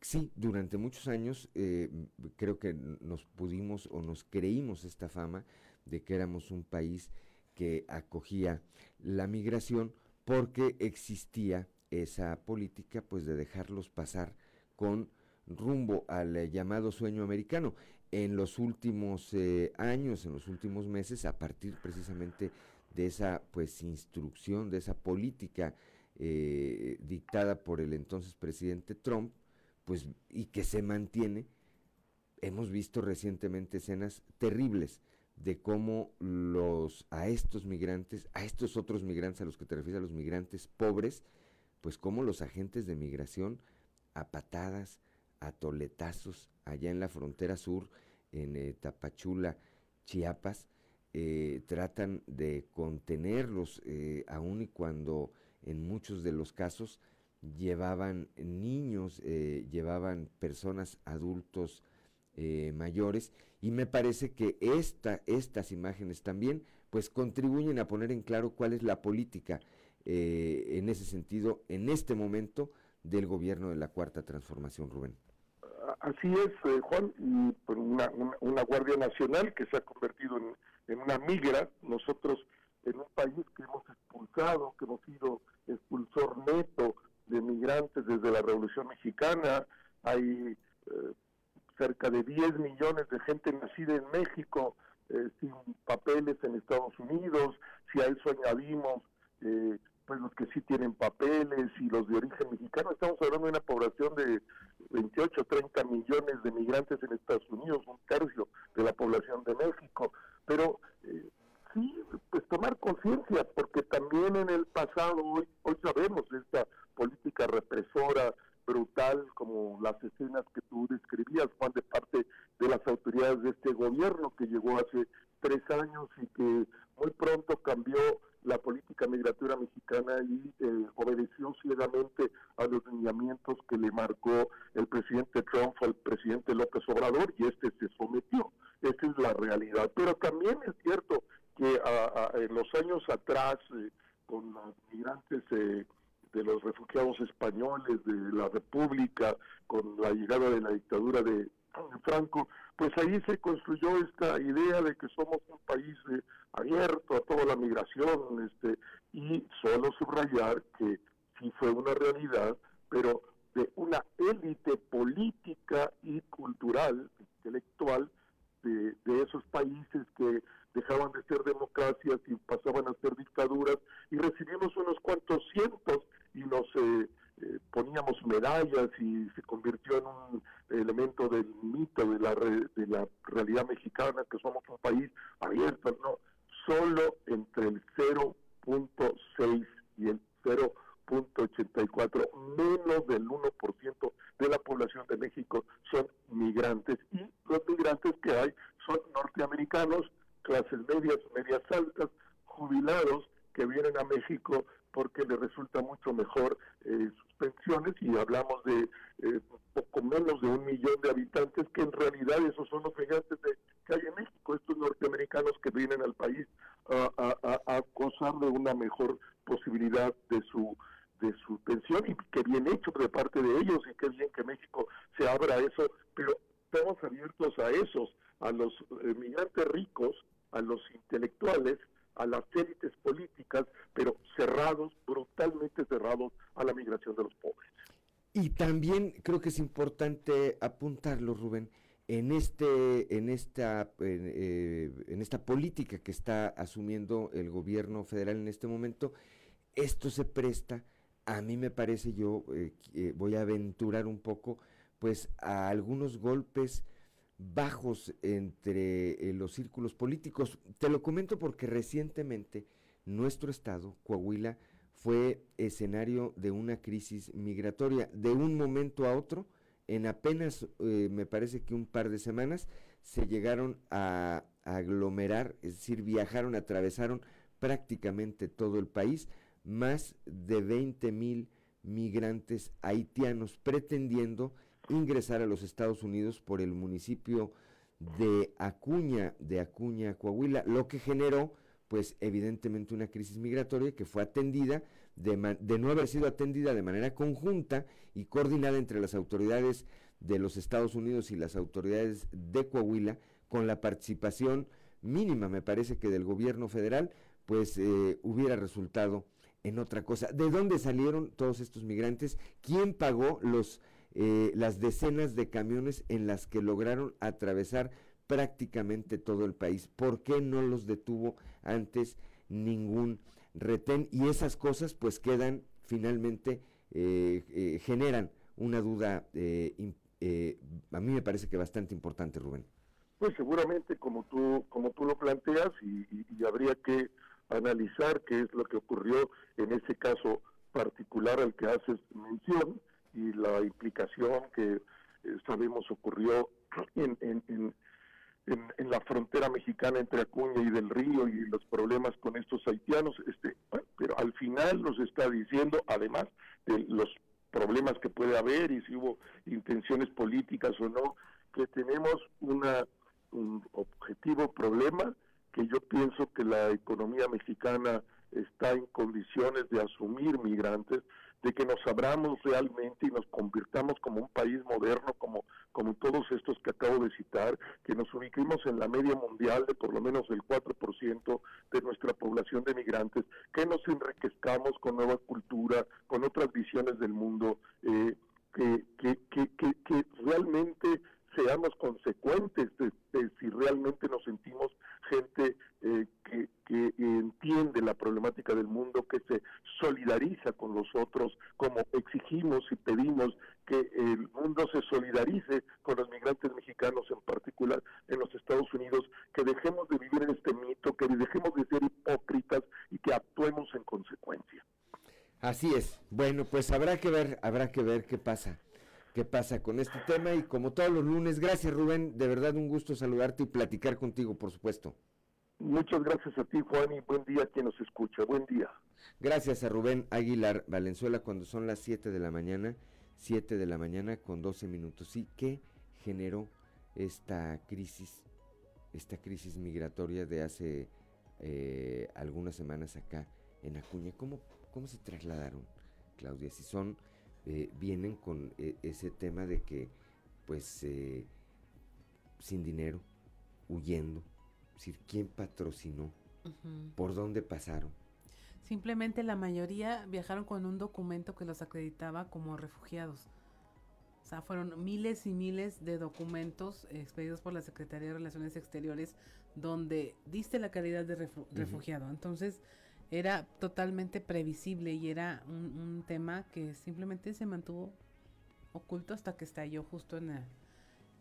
sí, durante muchos años eh, creo que nos pudimos o nos creímos esta fama de que éramos un país que acogía la migración porque existía esa política pues de dejarlos pasar con rumbo al llamado sueño americano. En los últimos eh, años, en los últimos meses, a partir precisamente de esa pues instrucción, de esa política eh, dictada por el entonces presidente Trump, pues y que se mantiene, hemos visto recientemente escenas terribles de cómo los a estos migrantes, a estos otros migrantes a los que te refieres a los migrantes pobres, pues cómo los agentes de migración a patadas, a toletazos allá en la frontera sur en eh, Tapachula, Chiapas, eh, tratan de contenerlos eh, aun y cuando en muchos de los casos llevaban niños, llevaban personas adultos mayores y me parece que esta, estas imágenes también pues contribuyen a poner en claro cuál es la política en ese sentido en este momento del gobierno de la Cuarta Transformación, Rubén. Así es, eh, Juan, y por una, una, Guardia Nacional que se ha convertido en una migra, nosotros en un país que hemos expulsado, que hemos sido expulsor neto de migrantes desde la Revolución Mexicana, hay eh, cerca de 10 millones de gente nacida en México eh, sin papeles en Estados Unidos, si a eso añadimos pues los que sí tienen papeles y los de origen mexicano, estamos hablando de una población de 28, 30 millones de migrantes en Estados Unidos, es importante apuntarlo, Rubén, en este, en esta, eh, en esta política que está asumiendo el gobierno federal en este momento, esto se presta, a mí me parece, yo eh, eh, voy a aventurar un poco, pues a algunos golpes bajos entre los círculos políticos. Te lo comento porque recientemente nuestro estado, Coahuila, fue escenario de una crisis migratoria. De un momento a otro, en apenas eh, me parece que un par de semanas, se llegaron a, aglomerar, es decir, viajaron, atravesaron prácticamente todo el país, más de 20 mil migrantes haitianos pretendiendo ingresar a los Estados Unidos por el municipio de Acuña, de Acuña, Coahuila, lo que generó pues evidentemente una crisis migratoria que fue atendida, de, no haber sido atendida de manera conjunta y coordinada entre las autoridades de los Estados Unidos y las autoridades de Coahuila, con la participación mínima, me parece que del gobierno federal, pues eh, hubiera resultado en otra cosa. ¿De dónde salieron todos estos migrantes? ¿Quién pagó los, eh, las decenas de camiones en las que lograron atravesar prácticamente todo el país? ¿Por qué no los detuvo antes ningún retén? Y esas cosas pues quedan finalmente, eh, generan una duda, a mí me parece que bastante importante, Rubén. Pues seguramente como tú, como tú lo planteas y, habría que analizar qué es lo que ocurrió en ese caso particular al que haces mención y la implicación que eh, sabemos ocurrió en, en, en, en, la frontera mexicana entre Acuña y del Río y los problemas con estos haitianos, este, pero al final nos está diciendo, además de los problemas que puede haber y si hubo intenciones políticas o no, que tenemos una un objetivo problema que yo pienso que la economía mexicana está en condiciones de asumir migrantes, de que nos abramos realmente y nos convirtamos como un país moderno, como, como todos estos que acabo de citar, que nos ubiquemos en la media mundial de por lo menos el 4% de nuestra población de migrantes, que nos enriquezcamos con nueva cultura, con otras visiones del mundo, eh, que, que, que, que realmente seamos consecuentes de, si realmente nos sentimos gente eh, que, entiende la problemática del mundo, que se solidariza con los otros, como exigimos y pedimos que el mundo se solidarice con los migrantes mexicanos, en particular en los Estados Unidos, que dejemos de vivir en este mito, que dejemos de ser hipócritas y que actuemos en consecuencia. Así es. Bueno, pues habrá que ver, habrá que ver qué pasa qué pasa con este tema y como todos los lunes, gracias Rubén, de verdad un gusto saludarte y platicar contigo, por supuesto. Muchas gracias a ti, Juan, y buen día a quien nos escucha. Buen día. Gracias a Rubén Aguilar Valenzuela cuando son las 7 de la mañana, 7 de la mañana con 12 minutos. Sí, ¿qué generó esta crisis, esta crisis migratoria de hace eh, algunas semanas acá en Acuña? ¿Cómo, ¿Cómo se trasladaron, Claudia? Si son eh, vienen con eh, ese tema de que, pues, eh, sin dinero, huyendo, decir, ¿quién patrocinó? ¿Por dónde pasaron? Simplemente la mayoría viajaron con un documento que los acreditaba como refugiados. O sea, fueron miles y miles de documentos expedidos por la Secretaría de Relaciones Exteriores donde diste la calidad de refugiado. Entonces, era totalmente previsible y era un, tema que simplemente se mantuvo oculto hasta que estalló justo en,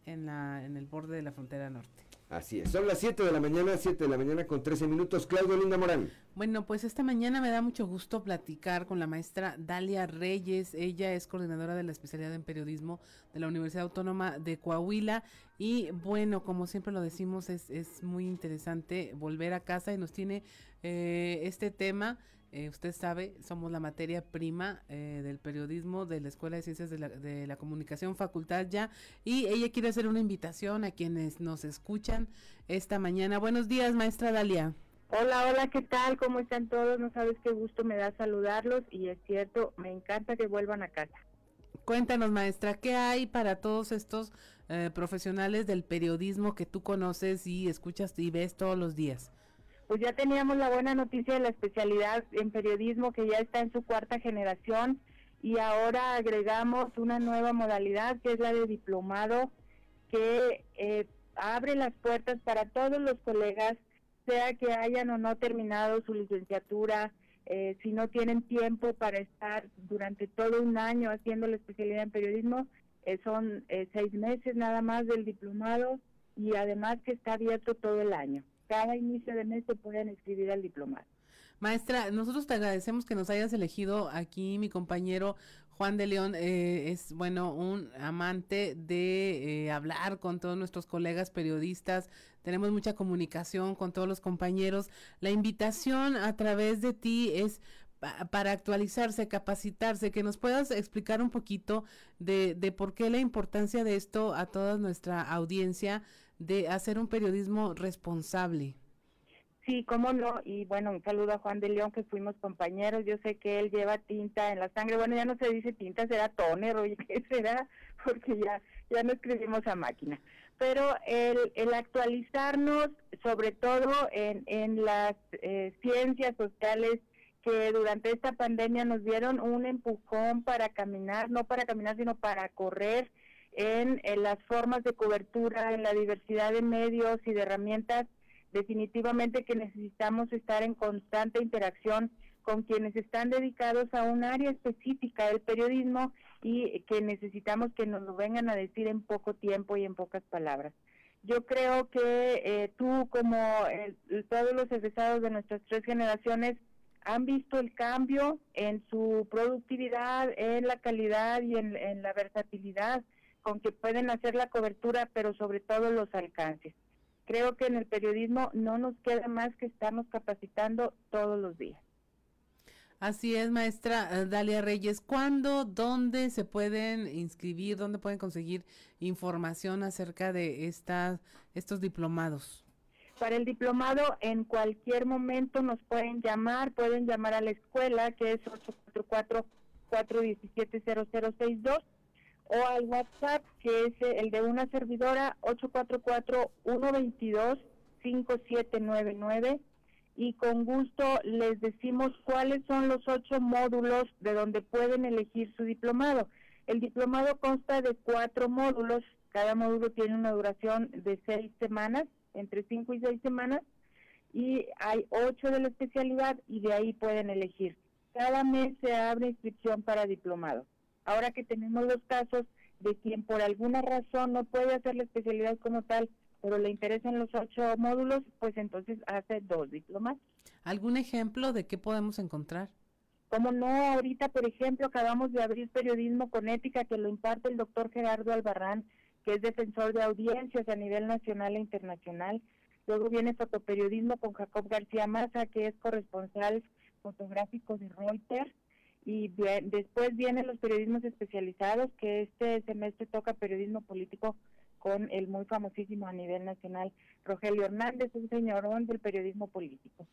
en, la, en el borde de la frontera norte. Así es, son las 7 de la mañana, 7 de la mañana con 13 minutos. Claudio Linda Morán. Bueno, pues esta mañana me da mucho gusto platicar con la maestra Dalia Reyes. Ella es coordinadora de la especialidad en periodismo de la Universidad Autónoma de Coahuila. Y bueno, como siempre lo decimos, es, es muy interesante volver a casa y nos tiene eh, este tema eh, usted sabe, somos la materia prima eh, del periodismo de la Escuela de Ciencias de la, de la, Comunicación Facultad ya y ella quiere hacer una invitación a quienes nos escuchan esta mañana. Buenos días, maestra Dalia. Hola, hola, ¿qué tal? ¿Cómo están todos? No sabes qué gusto me da saludarlos y es cierto, me encanta que vuelvan a casa. Cuéntanos, maestra, ¿qué hay para todos estos eh, profesionales del periodismo que tú conoces y escuchas y ves todos los días? Pues ya teníamos la buena noticia de la especialidad en periodismo que ya está en su cuarta generación y ahora agregamos una nueva modalidad que es la de diplomado que eh, abre las puertas para todos los colegas, sea que hayan o no terminado su licenciatura, eh, si no tienen tiempo para estar durante todo un año haciendo la especialidad en periodismo, eh, son seis meses nada más del diplomado y además que está abierto todo el año cada inicio de mes se pueden escribir al diplomado. Maestra, nosotros te agradecemos que nos hayas elegido aquí, mi compañero Juan de León eh, es, bueno, un amante de eh, hablar con todos nuestros colegas periodistas, tenemos mucha comunicación con todos los compañeros. La invitación a través de ti es para actualizarse, capacitarse, que nos puedas explicar un poquito de, de por qué la importancia de esto a toda nuestra audiencia de hacer un periodismo responsable. Sí, cómo no. Y bueno, un saludo a Juan de León, que fuimos compañeros. Yo sé que él lleva tinta en la sangre. Bueno, ya no se dice tinta, será toner, oye, ¿qué será? Porque ya, ya no escribimos a máquina. Pero el, el actualizarnos, sobre todo en, en las eh, ciencias sociales, que durante esta pandemia nos dieron un empujón para caminar, no para caminar, sino para correr en, las formas de cobertura, en la diversidad de medios y de herramientas definitivamente que necesitamos estar en constante interacción con quienes están dedicados a un área específica del periodismo y que necesitamos que nos lo vengan a decir en poco tiempo y en pocas palabras. Yo creo que eh, tú, como todos los egresados de nuestras tres generaciones, han visto el cambio en su productividad, en la calidad y en la versatilidad con que pueden hacer la cobertura, pero sobre todo los alcances creo que en el periodismo no nos queda más que estarnos capacitando todos los días. Así es, maestra eh, Dalia Reyes. ¿Cuándo, dónde se pueden inscribir, dónde pueden conseguir información acerca de estas, estos diplomados? Para el diplomado, en cualquier momento nos pueden llamar, pueden llamar a la escuela, que es 844-417-0062 o al WhatsApp, que es el de una servidora, 844-122-5799. Y con gusto les decimos cuáles son los ocho módulos de donde pueden elegir su diplomado. El diplomado consta de cuatro módulos. Cada módulo tiene una duración de seis semanas, entre cinco y seis semanas. Y hay ocho de la especialidad y de ahí pueden elegir. Cada mes se abre inscripción para diplomado. Ahora que tenemos los casos de quien por alguna razón no puede hacer la especialidad como tal, pero le interesan los ocho módulos, pues entonces hace dos diplomas. ¿Algún ejemplo de qué podemos encontrar? Como no, ahorita, por ejemplo, acabamos de abrir periodismo con ética que lo imparte el doctor Gerardo Albarrán, que es defensor de audiencias a nivel nacional e internacional. Luego viene fotoperiodismo con Jacob García Maza, que es corresponsal fotográfico de Reuters y después vienen los periodismos especializados, que este semestre toca periodismo político con el muy famosísimo a nivel nacional Rogelio Hernández, un señorón del periodismo político.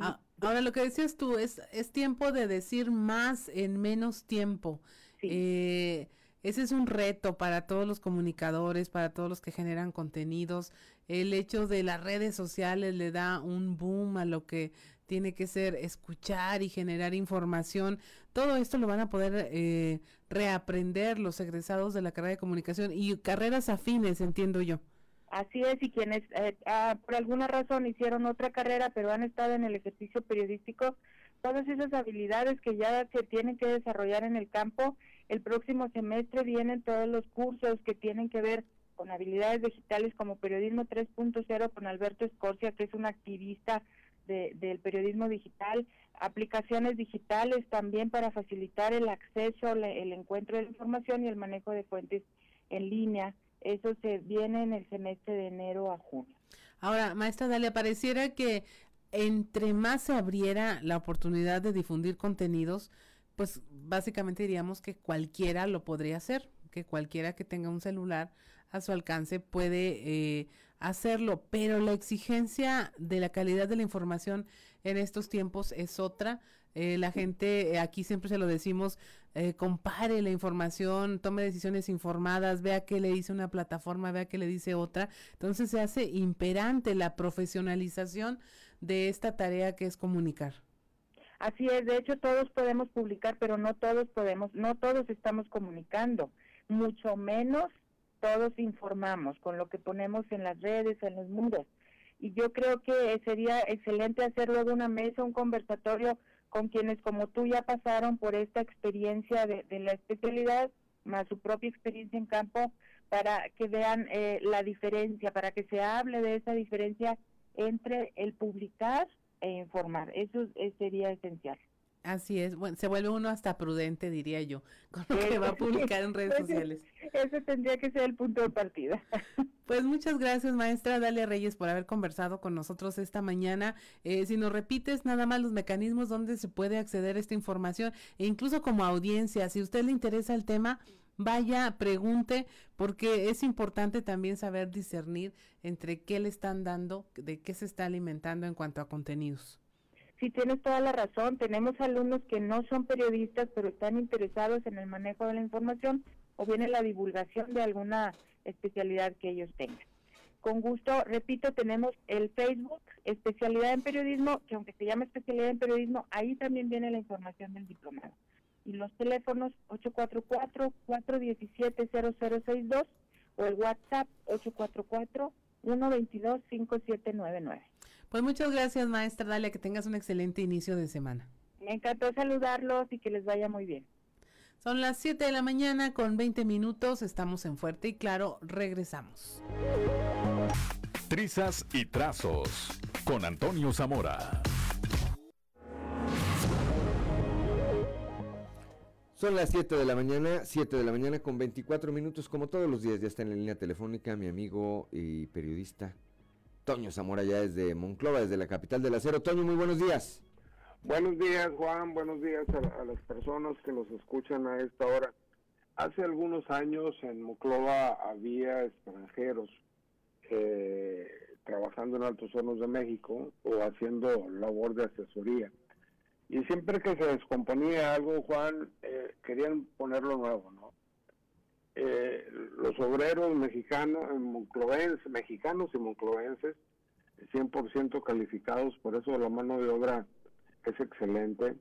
Ah, ahora lo que decías tú es es tiempo de decir más en menos tiempo. Eh, ese es un reto para todos los comunicadores, para todos los que generan contenidos. El hecho de las redes sociales le da un boom a lo que tiene que ser escuchar y generar información. Todo esto lo van a poder eh, reaprender los egresados de la carrera de comunicación y carreras afines, entiendo yo. Así es, y quienes eh, ah, por alguna razón hicieron otra carrera, pero han estado en el ejercicio periodístico, todas esas habilidades que ya se tienen que desarrollar en el campo, el próximo semestre vienen todos los cursos que tienen que ver con habilidades digitales como Periodismo 3.0 con Alberto Escorcia, que es un activista del periodismo digital, aplicaciones digitales también para facilitar el acceso, el encuentro de información y el manejo de fuentes en línea. Eso se viene en el semestre de enero a junio. Ahora, maestra Dalia, pareciera que entre más se abriera la oportunidad de difundir contenidos, pues básicamente diríamos que cualquiera lo podría hacer, que cualquiera que tenga un celular a su alcance puede eh, hacerlo, pero la exigencia de la calidad de la información en estos tiempos es otra. Eh, la gente, eh, aquí siempre se lo decimos, compare la información, tome decisiones informadas, vea qué le dice una plataforma, vea qué le dice otra. Entonces se hace imperante la profesionalización de esta tarea que es comunicar. Así es, de hecho todos podemos publicar, pero no todos podemos, no todos estamos comunicando, mucho menos todos informamos con lo que ponemos en las redes, en los muros. Y yo creo que sería excelente hacer luego una mesa, un conversatorio con quienes como tú ya pasaron por esta experiencia de, la especialidad, más su propia experiencia en campo, para que vean eh, la diferencia, para que se hable de esa diferencia entre el publicar e informar. Eso sería esencial. Así es, bueno, se vuelve uno hasta prudente, diría yo, con lo que va a publicar en redes sociales. Ese tendría que ser el punto de partida. Pues muchas gracias, maestra Dalia Reyes, por haber conversado con nosotros esta mañana. Eh, si nos repites nada más los mecanismos donde se puede acceder a esta información, e incluso como audiencia, si a usted le interesa el tema, vaya, pregunte, porque es importante también saber discernir entre qué le están dando, de qué se está alimentando en cuanto a contenidos. Sí, tienes toda la razón. Tenemos alumnos que no son periodistas, pero están interesados en el manejo de la información o bien en la divulgación de alguna especialidad que ellos tengan. Con gusto, repito, tenemos el Facebook, especialidad en periodismo, que aunque se llama especialidad en periodismo, ahí también viene la información del diplomado. Y los teléfonos 844-417-0062 o el WhatsApp 844-122-5799. Pues muchas gracias, maestra Dalia, que tengas un excelente inicio de semana. Me encantó saludarlos y que les vaya muy bien. Son las 7 de la mañana con 20 minutos, estamos en Fuerte y Claro, regresamos. Trizas y Trazos con Antonio Zamora. Son las 7 de la mañana, 7 de la mañana con 24 minutos, como todos los días, ya está en la línea telefónica mi amigo y periodista Toño Zamora ya desde Monclova, desde la capital del acero. Toño, muy buenos días. Buenos días, Juan. Buenos días a, las personas que nos escuchan a esta hora. Hace algunos años en Monclova había extranjeros eh, trabajando en Altos Hornos de México o haciendo labor de asesoría. Y siempre que se descomponía algo, Juan, eh, querían ponerlo nuevo, ¿no? Eh, los obreros mexicanos, monclovenses, mexicanos y monclovenses, 100% calificados, por eso la mano de obra es excelente.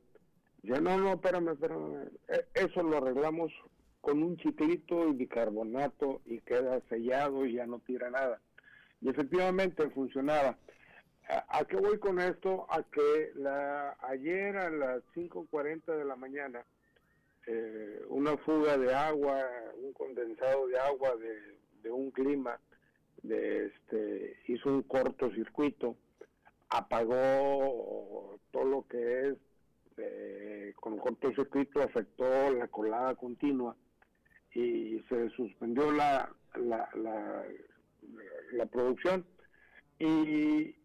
Ya no, no, espérame, espérame. E, eso lo arreglamos con un chiclito y bicarbonato y queda sellado y ya no tira nada. Y efectivamente funcionaba. ¿A, qué voy con esto? A que la, ayer a las 5.40 de la mañana eh, una fuga de agua, un condensado de agua de, un clima, de este, hizo un cortocircuito, apagó todo lo que es, eh, con cortocircuito afectó la colada continua y se suspendió la, la, la, producción. y,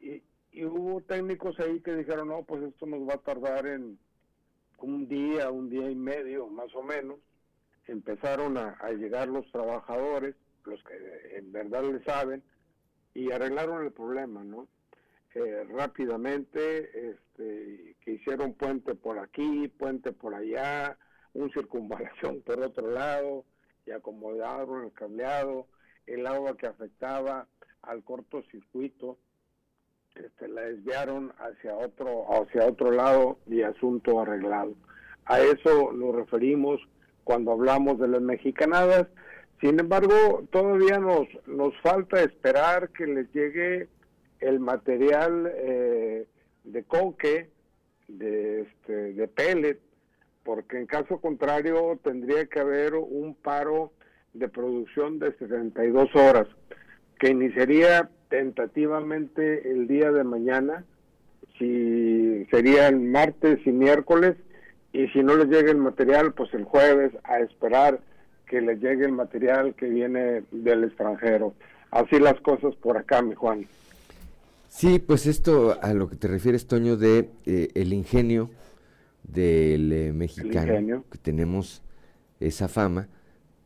y hubo técnicos ahí que dijeron, no, pues esto nos va a tardar en un día, un día y medio más o menos, empezaron a, llegar los trabajadores, los que en verdad le saben, y arreglaron el problema, ¿no? Eh, rápidamente, este, que hicieron puente por aquí, puente por allá, un circunvalación por otro lado, y acomodaron el cableado, el agua que afectaba al cortocircuito, este, la desviaron hacia otro, hacia otro lado y asunto arreglado. A eso nos referimos cuando hablamos de las mexicanadas. Sin embargo, todavía nos, nos falta esperar que les llegue el material eh, de coque, de, este, de pellet, porque en caso contrario tendría que haber un paro de producción de 72 horas, que iniciaría tentativamente el día de mañana, si serían martes y miércoles, y si no les llega el material, pues el jueves a esperar que les llegue el material que viene del extranjero. Así las cosas por acá, mi Juan. Sí, pues esto a lo que te refieres, Toño, de eh, el ingenio del eh, mexicano, que tenemos esa fama,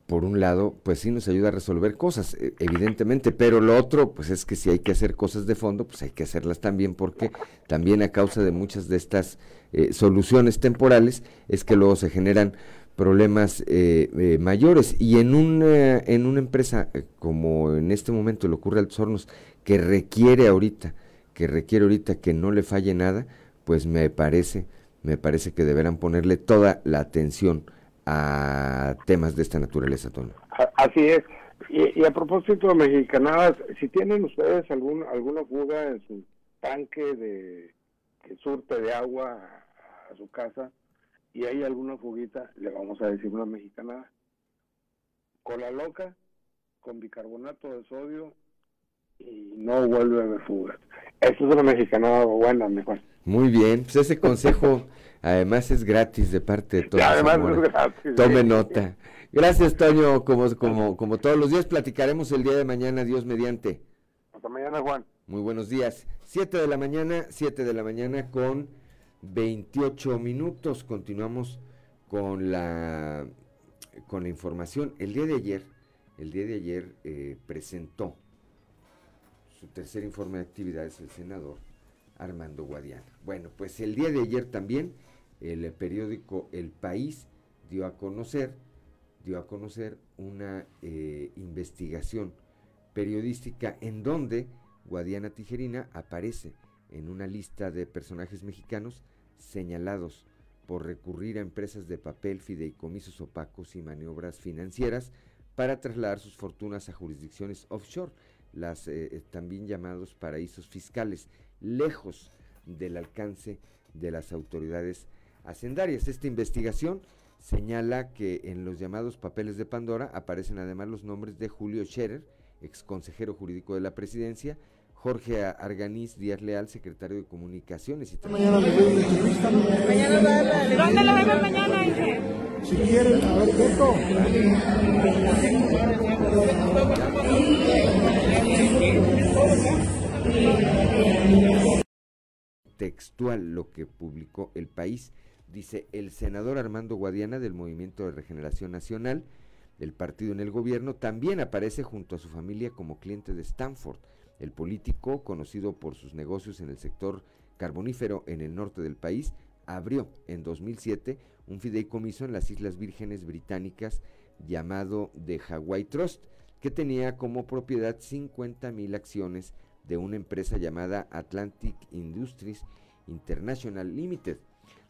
por un lado, pues sí nos ayuda a resolver cosas, e, evidentemente, pero lo otro, pues es que si hay que hacer cosas de fondo, pues hay que hacerlas también, porque también a causa de muchas de estas eh, soluciones temporales, es que luego se generan problemas eh, eh, mayores. Y en una, en una empresa como en este momento le ocurre a Altos Hornos, que requiere ahorita, que requiere ahorita que no le falle nada, pues me parece, me parece que deberán ponerle toda la atención a temas de esta naturaleza. Así es. Y, a propósito de mexicanadas, si tienen ustedes algún, alguna fuga en su tanque de que surte de agua a, su casa y hay alguna fuguita, le vamos a decir una mexicanada. Con la loca, con bicarbonato de sodio y no vuelve a haber fugas. Esa es una mexicanada buena, mejor. Muy bien, pues ese consejo además es gratis de parte de todos. además es gratis. Tome nota. Gracias, Toño. Como, como, como todos los días, platicaremos el día de mañana, Dios mediante. Hasta mañana, Juan. Muy buenos días. Siete de la mañana, siete de la mañana con 28 minutos. Continuamos con la, con la información. El día de ayer, el día de ayer eh, presentó su tercer informe de actividades el senador Armando Guadiana. Bueno, pues el día de ayer también el periódico El País dio a conocer, dio a conocer una eh, investigación periodística en donde Guadiana Tijerina aparece en una lista de personajes mexicanos señalados por recurrir a empresas de papel, fideicomisos opacos y maniobras financieras para trasladar sus fortunas a jurisdicciones offshore, las eh, eh, también llamados paraísos fiscales, lejos del alcance de las autoridades hacendarias. Esta investigación señala que en los llamados papeles de Pandora aparecen además los nombres de Julio Scherer, ex consejero jurídico de la presidencia, Jorge Arganiz Díaz Leal, secretario de Comunicaciones. Y mañana le entrevista. ¿Dónde lo vemos mañana, Inge? Si quieren, a ver, Beto. Textual lo que publicó El País. Dice, el senador Armando Guadiana del Movimiento de Regeneración Nacional, del partido en el gobierno, también aparece junto a su familia como cliente de Stanford el político, conocido por sus negocios en el sector carbonífero en el norte del país, abrió en 2007 un fideicomiso en las Islas Vírgenes Británicas llamado The Hawaii Trust, que tenía como propiedad 50 mil acciones de una empresa llamada Atlantic Industries International Limited.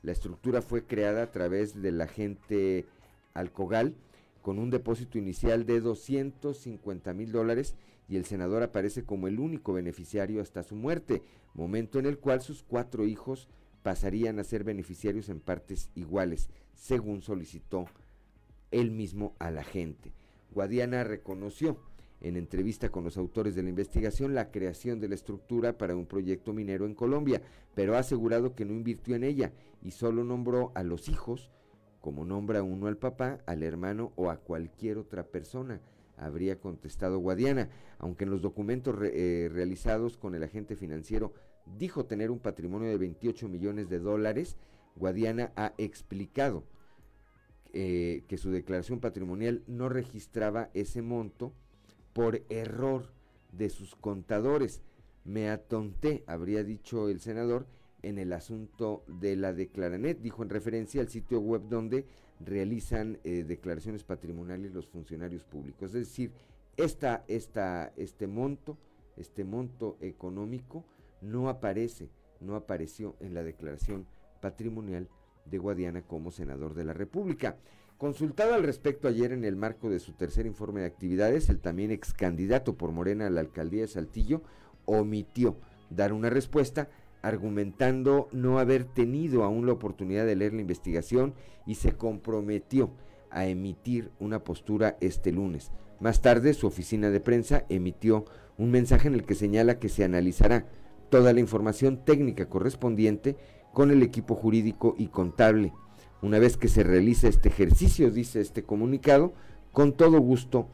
La estructura fue creada a través del agente Alcogal con un depósito inicial de 250 mil dólares y el senador aparece como el único beneficiario hasta su muerte, momento en el cual sus cuatro hijos pasarían a ser beneficiarios en partes iguales, según solicitó él mismo a la. Guadiana reconoció en entrevista con los autores de la investigación la creación de la estructura para un proyecto minero en Colombia, pero ha asegurado que no invirtió en ella y solo nombró a los hijos, como nombra uno al papá, al hermano o a cualquier otra persona habría contestado Guadiana, aunque en los documentos eh, realizados con el agente financiero dijo tener un patrimonio de 28 millones de dólares, Guadiana ha explicado eh, que su declaración patrimonial no registraba ese monto por error de sus contadores. Me atonté, habría dicho el senador, en el asunto de la Declaranet, dijo en referencia al sitio web donde realizan eh, declaraciones patrimoniales los funcionarios públicos. Es decir, esta, esta, este monto, este monto económico no aparece, no apareció en la declaración patrimonial de Guadiana como senador de la República. Consultado al respecto ayer en el marco de su tercer informe de actividades, el también ex candidato por Morena a la alcaldía de Saltillo omitió dar una respuesta argumentando no haber tenido aún la oportunidad de leer la investigación y se comprometió a emitir una postura este lunes. Más tarde, su oficina de prensa emitió un mensaje en el que señala que se analizará toda la información técnica correspondiente con el equipo jurídico y contable. Una vez que se realice este ejercicio, dice este comunicado, con todo gusto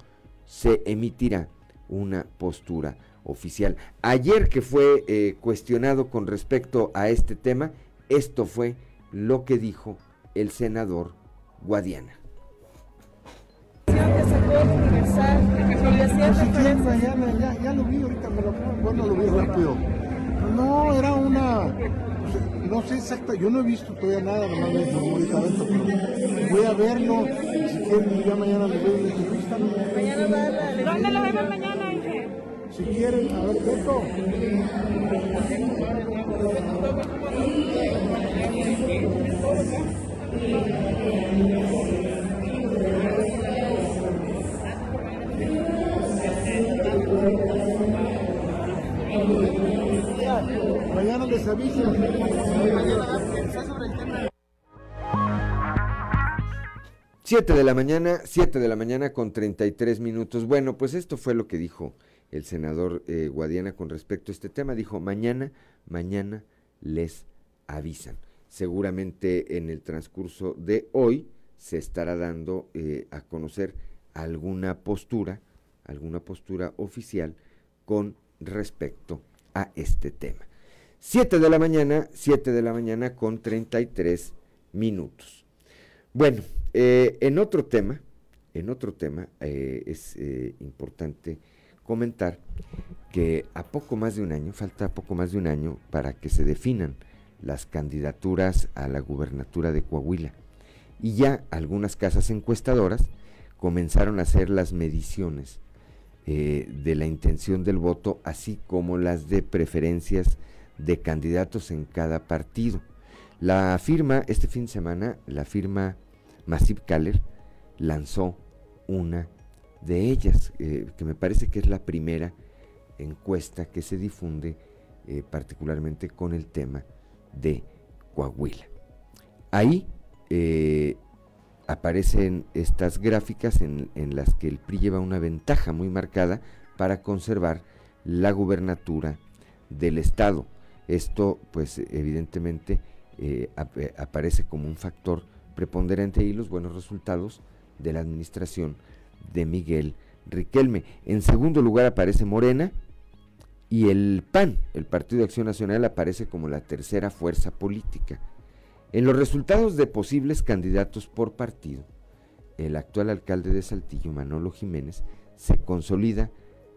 se emitirá una postura oficial. Ayer que fue eh, cuestionado con respecto a este tema, esto fue lo que dijo el senador Guadiana. Ya, lo vi ahorita, bueno, lo vi rápido. No, era una, no sé exacta, yo no he visto todavía nada, nomás me pero voy a verlo, si quieren ya mañana una entrevista. Mañana va ¿Dónde lo vemos mañana? Si quieren, a ver, Beto. Mañana les aviso. Siete de la mañana, siete de la mañana con 33 minutos. Bueno, pues esto fue lo que dijo el senador eh, Guadiana con respecto a este tema. Dijo, mañana, mañana les avisan. Seguramente en el transcurso de hoy se estará dando eh, a conocer alguna postura, alguna postura oficial con respecto a este tema. 7 de la mañana, 7 de la mañana con 33 minutos. Bueno, eh, en otro tema, en otro tema es importante comentar que a poco más de un año, falta poco más de un año para que se definan las candidaturas a la gubernatura de Coahuila. Y ya algunas casas encuestadoras comenzaron a hacer las mediciones de la intención del voto, así como las de preferencias de candidatos en cada partido. La firma, este fin de semana, la firma Massive Caller lanzó una de ellas, eh, que me parece que es la primera encuesta que se difunde eh, particularmente con el tema de Coahuila. Ahí eh, aparecen estas gráficas en, las que el PRI lleva una ventaja muy marcada para conservar la gubernatura del Estado. Esto, pues evidentemente, aparece como un factor preponderante y los buenos resultados de la administración de Miguel Riquelme. En segundo lugar aparece Morena y el PAN, el Partido de Acción Nacional, aparece como la tercera fuerza política. En los resultados de posibles candidatos por partido, el actual alcalde de Saltillo, Manolo Jiménez, se consolida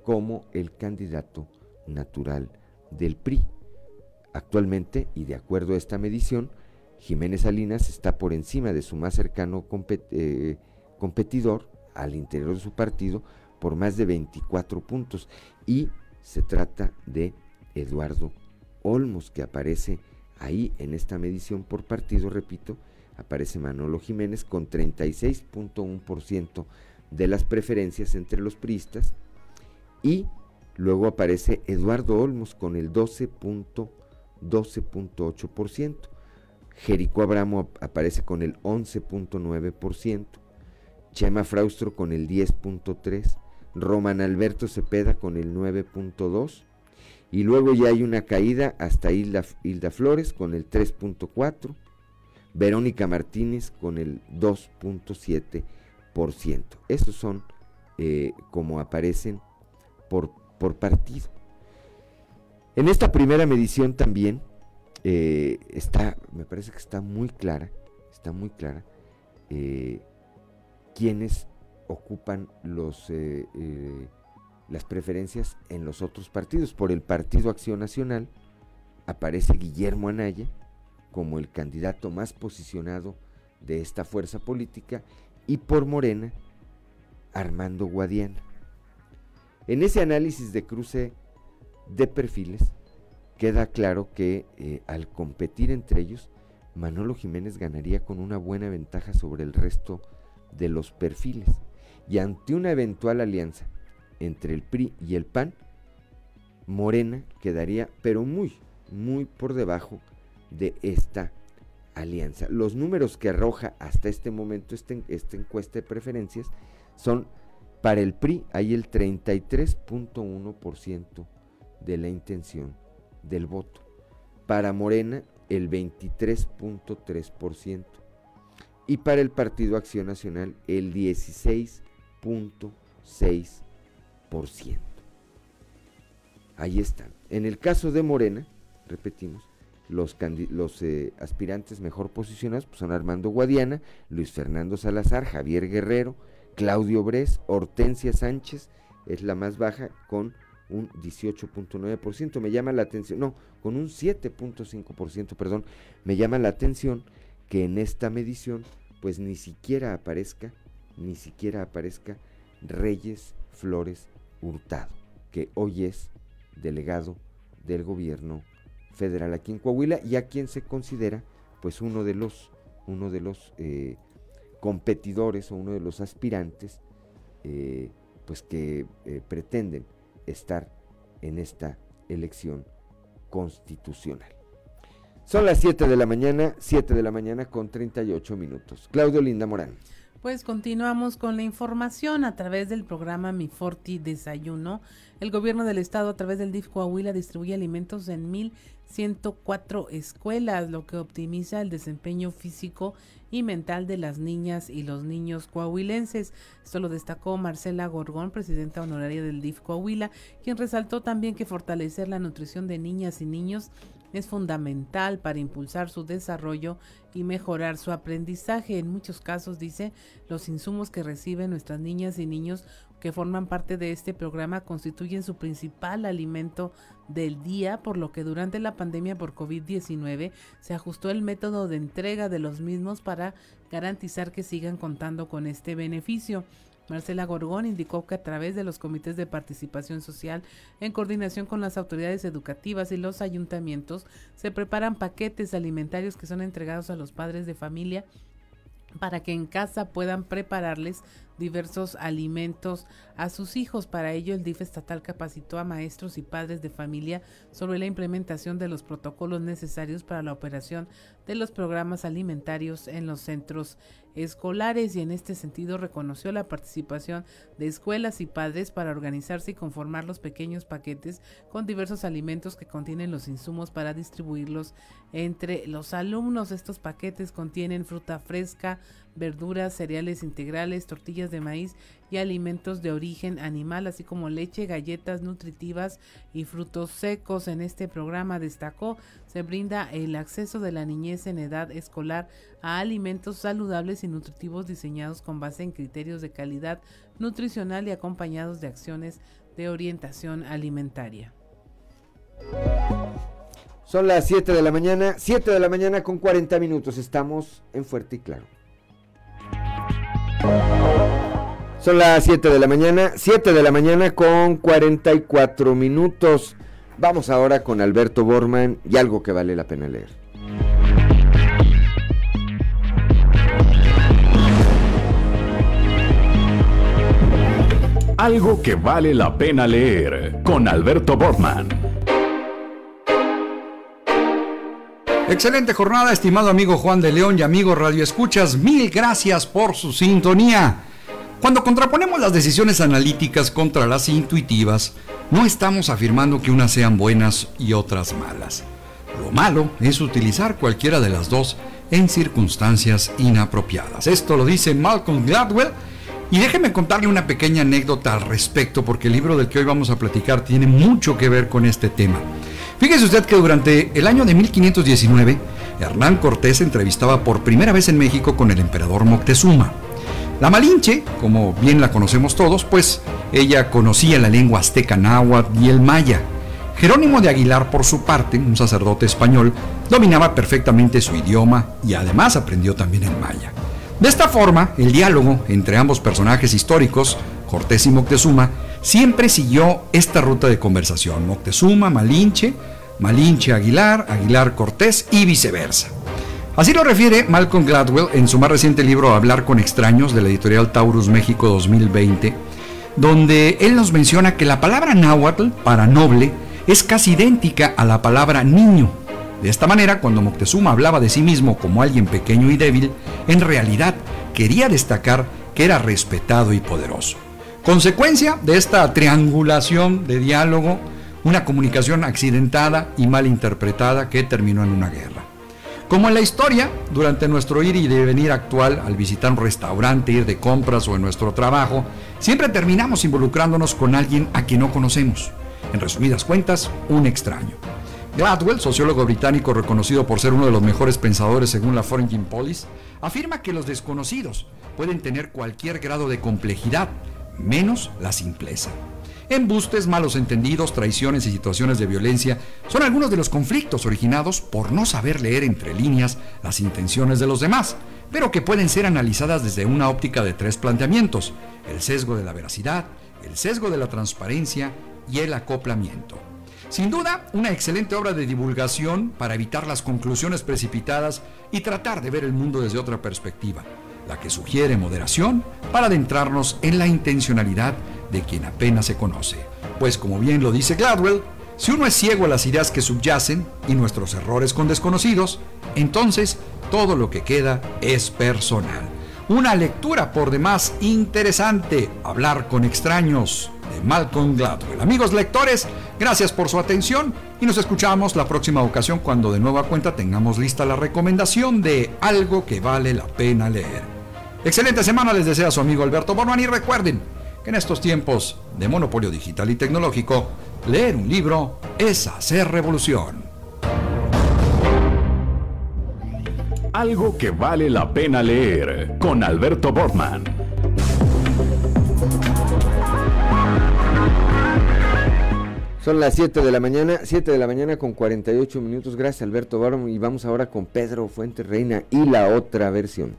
como el candidato natural del PRI. Actualmente, y de acuerdo a esta medición, Jiménez Salinas está por encima de su más cercano eh, competidor al interior de su partido por más de 24 puntos. Y se trata de Eduardo Olmos, que aparece ahí en esta medición por partido, repito, aparece Manolo Jiménez con 36.1% de las preferencias entre los priistas y luego aparece Eduardo Olmos con el 12.1%. 12.8%. Jericó Abramo aparece con el 11.9%. Chema Fraustro con el 10.3%. Roman Alberto Cepeda con el 9.2%. Y luego ya hay una caída hasta Hilda, Flores con el 3.4%. Verónica Martínez con el 2.7%. Estos son eh, como aparecen por, por partido. En esta primera medición también eh, está, me parece que está muy clara, está muy clara eh, quiénes ocupan los, eh, las preferencias en los otros partidos. Por el Partido Acción Nacional aparece Guillermo Anaya como el candidato más posicionado de esta fuerza política y por Morena Armando Guadiana. En ese análisis de cruce de perfiles, queda claro que eh, al competir entre ellos, Manolo Jiménez ganaría con una buena ventaja sobre el resto de los perfiles. Y ante una eventual alianza entre el PRI y el PAN, Morena quedaría, pero muy, muy por debajo de esta alianza. Los números que arroja hasta este momento este, esta encuesta de preferencias son para el PRI hay el 33.1% de la intención del voto. Para Morena, el 23.3%. Y para el Partido Acción Nacional, el 16.6%. Ahí están. En el caso de Morena, repetimos, los, los eh, aspirantes mejor posicionados pues, son Armando Guadiana, Luis Fernando Salazar, Javier Guerrero, Claudio Bres, Hortensia Sánchez, es la más baja con un 18.9%. Me llama la atención, no, con un 7.5%, perdón, me llama la atención que en esta medición pues ni siquiera aparezca, ni siquiera aparezca Reyes Flores Hurtado, que hoy es delegado del gobierno federal aquí en Coahuila y a quien se considera pues uno de los, uno de los eh, competidores o uno de los aspirantes eh, pues que eh, pretenden estar en esta elección constitucional. Son las 7 de la mañana, 7 de la mañana con 38 minutos. Claudio Linda Morán. Pues continuamos con la información a través del programa Mi Forti Desayuno. El gobierno del estado a través del DIF Coahuila distribuye alimentos en 1.104 escuelas, lo que optimiza el desempeño físico y mental de las niñas y los niños coahuilenses. Esto lo destacó Marcela Gorgón, presidenta honoraria del DIF Coahuila, quien resaltó también que fortalecer la nutrición de niñas y niños es fundamental para impulsar su desarrollo y mejorar su aprendizaje. En muchos casos, dice, los insumos que reciben nuestras niñas y niños que forman parte de este programa constituyen su principal alimento del día, por lo que durante la pandemia por COVID-19 se ajustó el método de entrega de los mismos para garantizar que sigan contando con este beneficio. Marcela Gorgón indicó que a través de los comités de participación social, en coordinación con las autoridades educativas y los ayuntamientos, se preparan paquetes alimentarios que son entregados a los padres de familia para que en casa puedan prepararles diversos alimentos a sus hijos. Para ello, el DIF estatal capacitó a maestros y padres de familia sobre la implementación de los protocolos necesarios para la operación de los programas alimentarios en los centros escolares y en este sentido reconoció la participación de escuelas y padres para organizarse y conformar los pequeños paquetes con diversos alimentos que contienen los insumos para distribuirlos entre los alumnos. Estos paquetes contienen fruta fresca, verduras, cereales integrales, tortillas de maíz y alimentos de origen animal, así como leche, galletas nutritivas y frutos secos. En este programa destacó se brinda el acceso de la niñez en edad escolar a alimentos saludables y nutritivos diseñados con base en criterios de calidad nutricional y acompañados de acciones de orientación alimentaria. Son las 7 de la mañana, 7 de la mañana con 40 minutos. Estamos en Fuerte y Claro. Son las 7 de la mañana, 7 de la mañana con 44 minutos. Vamos ahora con Alberto Borman y algo que vale la pena leer. Algo que vale la pena leer con Alberto Borman. Excelente jornada, estimado amigo Juan de León y amigo Radio Escuchas. Mil gracias por su sintonía. Cuando contraponemos las decisiones analíticas contra las intuitivas, no estamos afirmando que unas sean buenas y otras malas. Lo malo es utilizar cualquiera de las dos en circunstancias inapropiadas. Esto lo dice Malcolm Gladwell y déjeme contarle una pequeña anécdota al respecto porque el libro del que hoy vamos a platicar tiene mucho que ver con este tema. Fíjese usted que durante el año de 1519, Hernán Cortés entrevistaba por primera vez en México con el emperador Moctezuma. La Malinche, como bien la conocemos todos, pues ella conocía la lengua azteca náhuatl y el maya. Jerónimo de Aguilar, por su parte, un sacerdote español, dominaba perfectamente su idioma y además aprendió también el maya. De esta forma, el diálogo entre ambos personajes históricos, Cortés y Moctezuma, siempre siguió esta ruta de conversación. Moctezuma, Malinche, Malinche, Aguilar, Aguilar, Cortés y viceversa. Así lo refiere Malcolm Gladwell en su más reciente libro Hablar con extraños de la editorial Taurus México 2020, donde él nos menciona que la palabra náhuatl para noble es casi idéntica a la palabra niño. De esta manera, cuando Moctezuma hablaba de sí mismo como alguien pequeño y débil, en realidad quería destacar que era respetado y poderoso. Consecuencia de esta triangulación de diálogo, una comunicación accidentada y mal interpretada que terminó en una guerra. Como en la historia, durante nuestro ir y venir actual, al visitar un restaurante, ir de compras o en nuestro trabajo, siempre terminamos involucrándonos con alguien a quien no conocemos. En resumidas cuentas, un extraño. Gladwell, sociólogo británico reconocido por ser uno de los mejores pensadores según la Foreign Policy, afirma que los desconocidos pueden tener cualquier grado de complejidad, menos la simpleza. Embustes, malos entendidos, traiciones y situaciones de violencia son algunos de los conflictos originados por no saber leer entre líneas las intenciones de los demás, pero que pueden ser analizadas desde una óptica de tres planteamientos, el sesgo de la veracidad, el sesgo de la transparencia y el acoplamiento. Sin duda, una excelente obra de divulgación para evitar las conclusiones precipitadas y tratar de ver el mundo desde otra perspectiva la que sugiere moderación para adentrarnos en la intencionalidad de quien apenas se conoce. Pues como bien lo dice Gladwell, si uno es ciego a las ideas que subyacen y nuestros errores con desconocidos, entonces todo lo que queda es personal. una lectura por demás interesante, Hablar con extraños, de Malcolm Gladwell. Amigos lectores, gracias por su atención y nos escuchamos la próxima ocasión cuando de nueva cuenta tengamos lista la recomendación de algo que vale la pena leer. Excelente semana les desea su amigo Alberto Borman y recuerden que en estos tiempos de monopolio digital y tecnológico, leer un libro es hacer revolución. Algo que vale la pena leer con Alberto Bortman. Son las 7 de la mañana, 7 de la mañana con 48 minutos. Gracias Alberto Bortman y vamos ahora con Pedro Fuentes Reina y la otra versión.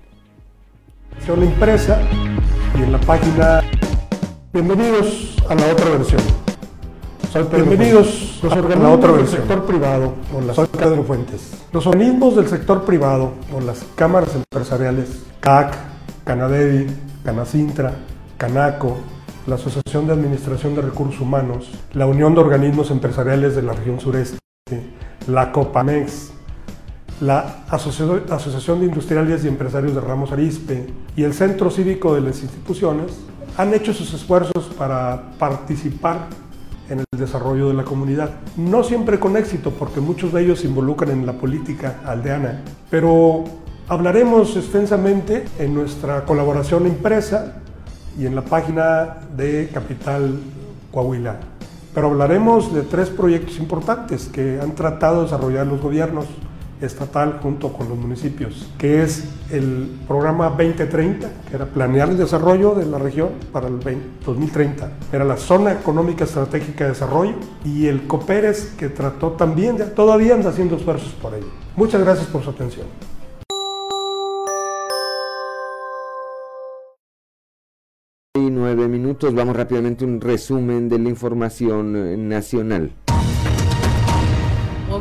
La impresa y en la página Bienvenidos a la otra versión. Bienvenidos los organismos del sector privado o las Pedro Fuentes. Los organismos del sector privado o las cámaras empresariales, CAC, Canadevi, Canacintra, Canaco, la Asociación de Administración de Recursos Humanos, la Unión de Organismos Empresariales de la Región Sureste, la Copamex, la Asociación de Industriales y Empresarios de Ramos Arispe y el Centro Cívico de las Instituciones han hecho sus esfuerzos para participar en el desarrollo de la comunidad. No siempre con éxito, porque muchos de ellos se involucran en la política aldeana, pero hablaremos extensamente en nuestra colaboración impresa y en la página de Capital Coahuila. Pero hablaremos de tres proyectos importantes que han tratado de desarrollar los gobiernos estatal junto con los municipios, que es el programa 2030, que era planear el desarrollo de la región para el 2030. Era la zona económica estratégica de desarrollo y el COPERES, que trató también, de, todavía anda haciendo esfuerzos por ello. Muchas gracias por su atención. Y nueve minutos, vamos rápidamente un resumen de la información eh, nacional.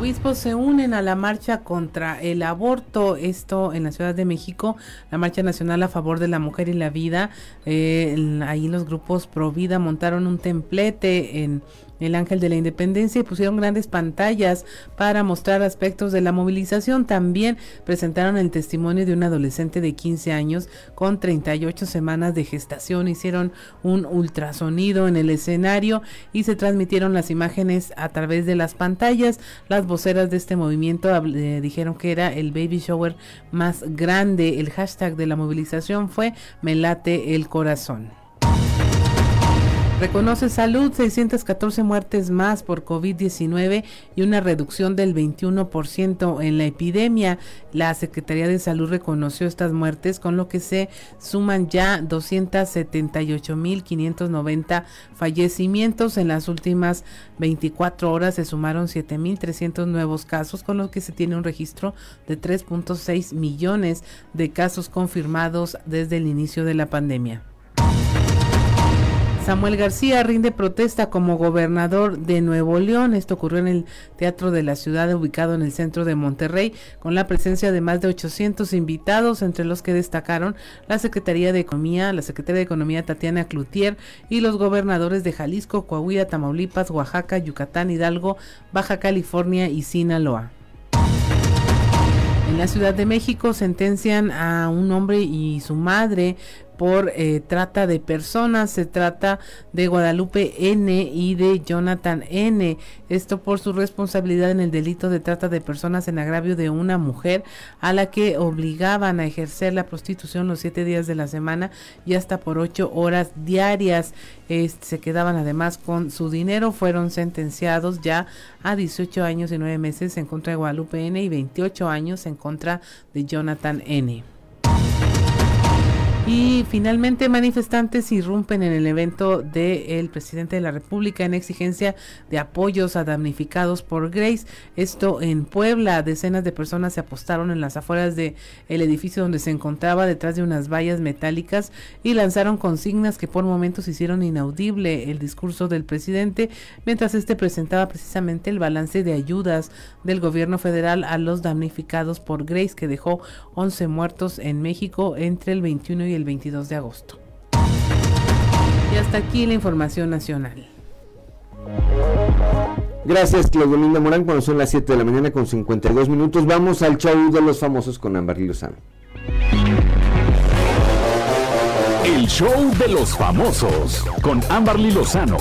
Obispos se unen a la marcha contra el aborto, esto en la Ciudad de México, la marcha nacional a favor de la mujer y la vida. Eh, ahí los grupos Pro Vida montaron un templete en el Ángel de la Independencia pusieron grandes pantallas para mostrar aspectos de la movilización. También presentaron el testimonio de un adolescente de 15 años con 38 semanas de gestación. Hicieron un ultrasonido en el escenario y se transmitieron las imágenes a través de las pantallas. Las voceras de este movimiento eh, dijeron que era el baby shower más grande. El hashtag de la movilización fue Me late el corazón. Reconoce salud 614 muertes más por COVID-19 y una reducción del 21% en la epidemia. La Secretaría de Salud reconoció estas muertes, con lo que se suman ya 278.590 fallecimientos. En las últimas 24 horas se sumaron 7.300 nuevos casos, con lo que se tiene un registro de 3.6 millones de casos confirmados desde el inicio de la pandemia. Samuel García rinde protesta como gobernador de Nuevo León. Esto ocurrió en el Teatro de la Ciudad, ubicado en el centro de Monterrey, con la presencia de más de 800 invitados, entre los que destacaron la Secretaría de Economía, la Secretaria de Economía Tatiana Cloutier y los gobernadores de Jalisco, Coahuila, Tamaulipas, Oaxaca, Yucatán, Hidalgo, Baja California y Sinaloa. En la Ciudad de México sentencian a un hombre y su madre por eh, trata de personas. Se trata de Guadalupe N y de Jonathan N. Esto por su responsabilidad en el delito de trata de personas en agravio de una mujer a la que obligaban a ejercer la prostitución los siete días de la semana y hasta por ocho horas diarias. se quedaban además con su dinero. Fueron sentenciados ya a 18 años y nueve meses en contra de Guadalupe N y 28 años en contra de Jonathan N. Y finalmente manifestantes irrumpen en el evento del presidente de la República en exigencia de apoyos a damnificados por Grace. Esto en Puebla, decenas de personas se apostaron en las afueras del el edificio donde se encontraba detrás de unas vallas metálicas y lanzaron consignas que por momentos hicieron inaudible el discurso del presidente mientras este presentaba precisamente el balance de ayudas del gobierno federal a los damnificados por Grace que dejó 11 muertos en México entre el 21 y el 22 de agosto. Y hasta aquí la información nacional. Gracias, Claudio Linda Morán. Cuando son las 7 de la mañana con 52 minutos, vamos al show de los famosos con Amber Lozano. El show de los famosos con Amberly Lozano.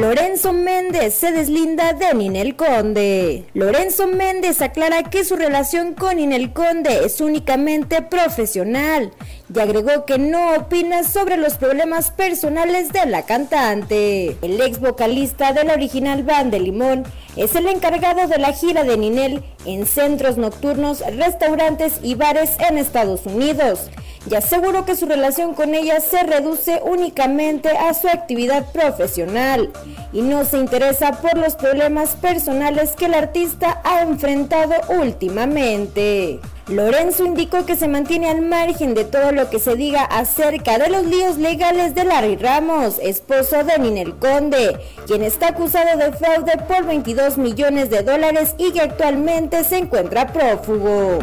Lorenzo Méndez se deslinda de Ninel Conde. Lorenzo Méndez aclara que su relación con Ninel Conde es únicamente profesional y agregó que no opina sobre los problemas personales de la cantante. El ex vocalista de la original band de Limón es el encargado de la gira de Ninel en centros nocturnos, restaurantes y bares en Estados Unidos y aseguró que su relación con ella se reduce únicamente a su actividad profesional y no se interesa por los problemas personales que el artista ha enfrentado últimamente. Lorenzo indicó que se mantiene al margen de todo lo que se diga acerca de los líos legales de Larry Ramos, esposo de Ninel Conde, quien está acusado de fraude por 22 millones de dólares y que actualmente se encuentra prófugo.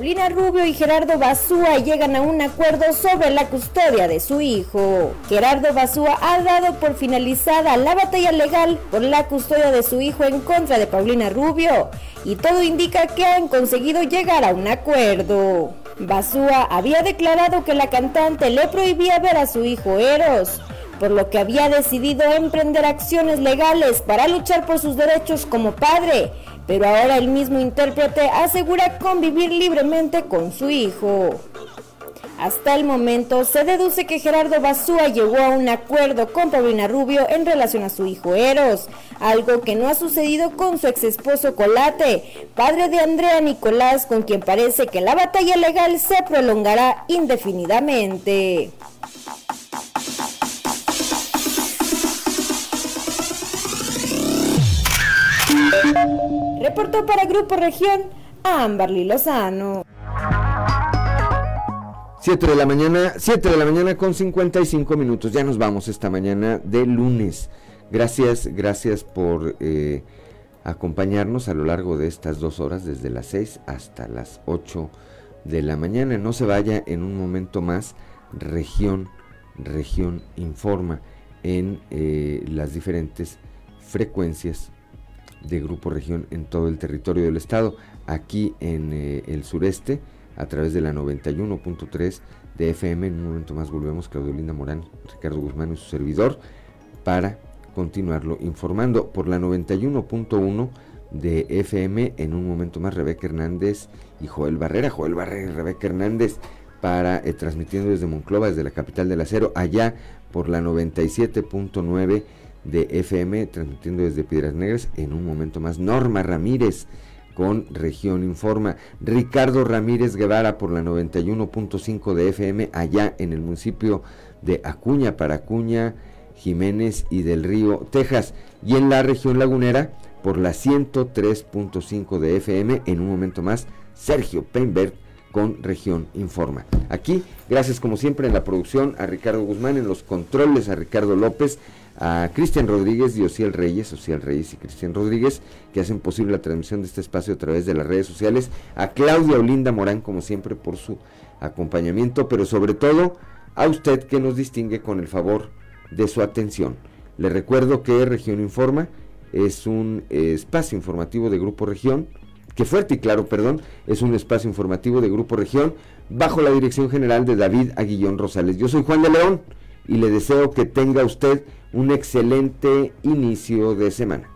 Paulina Rubio y Gerardo Basúa llegan a un acuerdo sobre la custodia de su hijo. Gerardo Basúa ha dado por finalizada la batalla legal por la custodia de su hijo en contra de Paulina Rubio y todo indica que han conseguido llegar a un acuerdo. Basúa había declarado que la cantante le prohibía ver a su hijo Eros, por lo que había decidido emprender acciones legales para luchar por sus derechos como padre pero ahora el mismo intérprete asegura convivir libremente con su hijo. Hasta el momento se deduce que Gerardo Basúa llegó a un acuerdo con Paulina Rubio en relación a su hijo Eros, algo que no ha sucedido con su ex esposo Colate, padre de Andrea Nicolás, con quien parece que la batalla legal se prolongará indefinidamente. Reportó para Grupo Región Amberly Lozano. 7 de la mañana, 7 de la mañana con 55 minutos. Ya nos vamos esta mañana de lunes. Gracias, gracias por eh, acompañarnos a lo largo de estas dos horas, desde las 6 hasta las 8 de la mañana. No se vaya en un momento más. Región, región informa en eh, las diferentes frecuencias de Grupo Región en todo el territorio del estado. Aquí en eh, el sureste, a través de la 91.3 de FM. En un momento más volvemos, Claudio Linda Morán, Ricardo Guzmán y su servidor, para continuarlo informando por la 91.1 de FM. En un momento más, Rebeca Hernández y Joel Barrera. Joel Barrera y Rebeca Hernández para eh, transmitiendo desde Monclova, desde la capital del acero, allá por la 97.9 de FM, transmitiendo desde Piedras Negras. En un momento más, Norma Ramírez con Región Informa. Ricardo Ramírez Guevara por la 91.5 de FM, allá en el municipio de Acuña, para Acuña, Jiménez y del Río, Texas. Y en la región lagunera por la 103.5 de FM. En un momento más, Sergio Peinberg con Región Informa. Aquí, gracias como siempre en la producción a Ricardo Guzmán, en los controles a Ricardo López a Cristian Rodríguez y Ociel Reyes, Ociel Reyes y Cristian Rodríguez, que hacen posible la transmisión de este espacio a través de las redes sociales, a Claudia Olinda Morán, como siempre, por su acompañamiento, pero sobre todo a usted que nos distingue con el favor de su atención. Le recuerdo que Región Informa es un espacio informativo de Grupo Región, que fuerte y claro, perdón, es un espacio informativo de Grupo Región, bajo la dirección general de David Aguillón Rosales. Yo soy Juan de León y le deseo que tenga usted un excelente inicio de semana.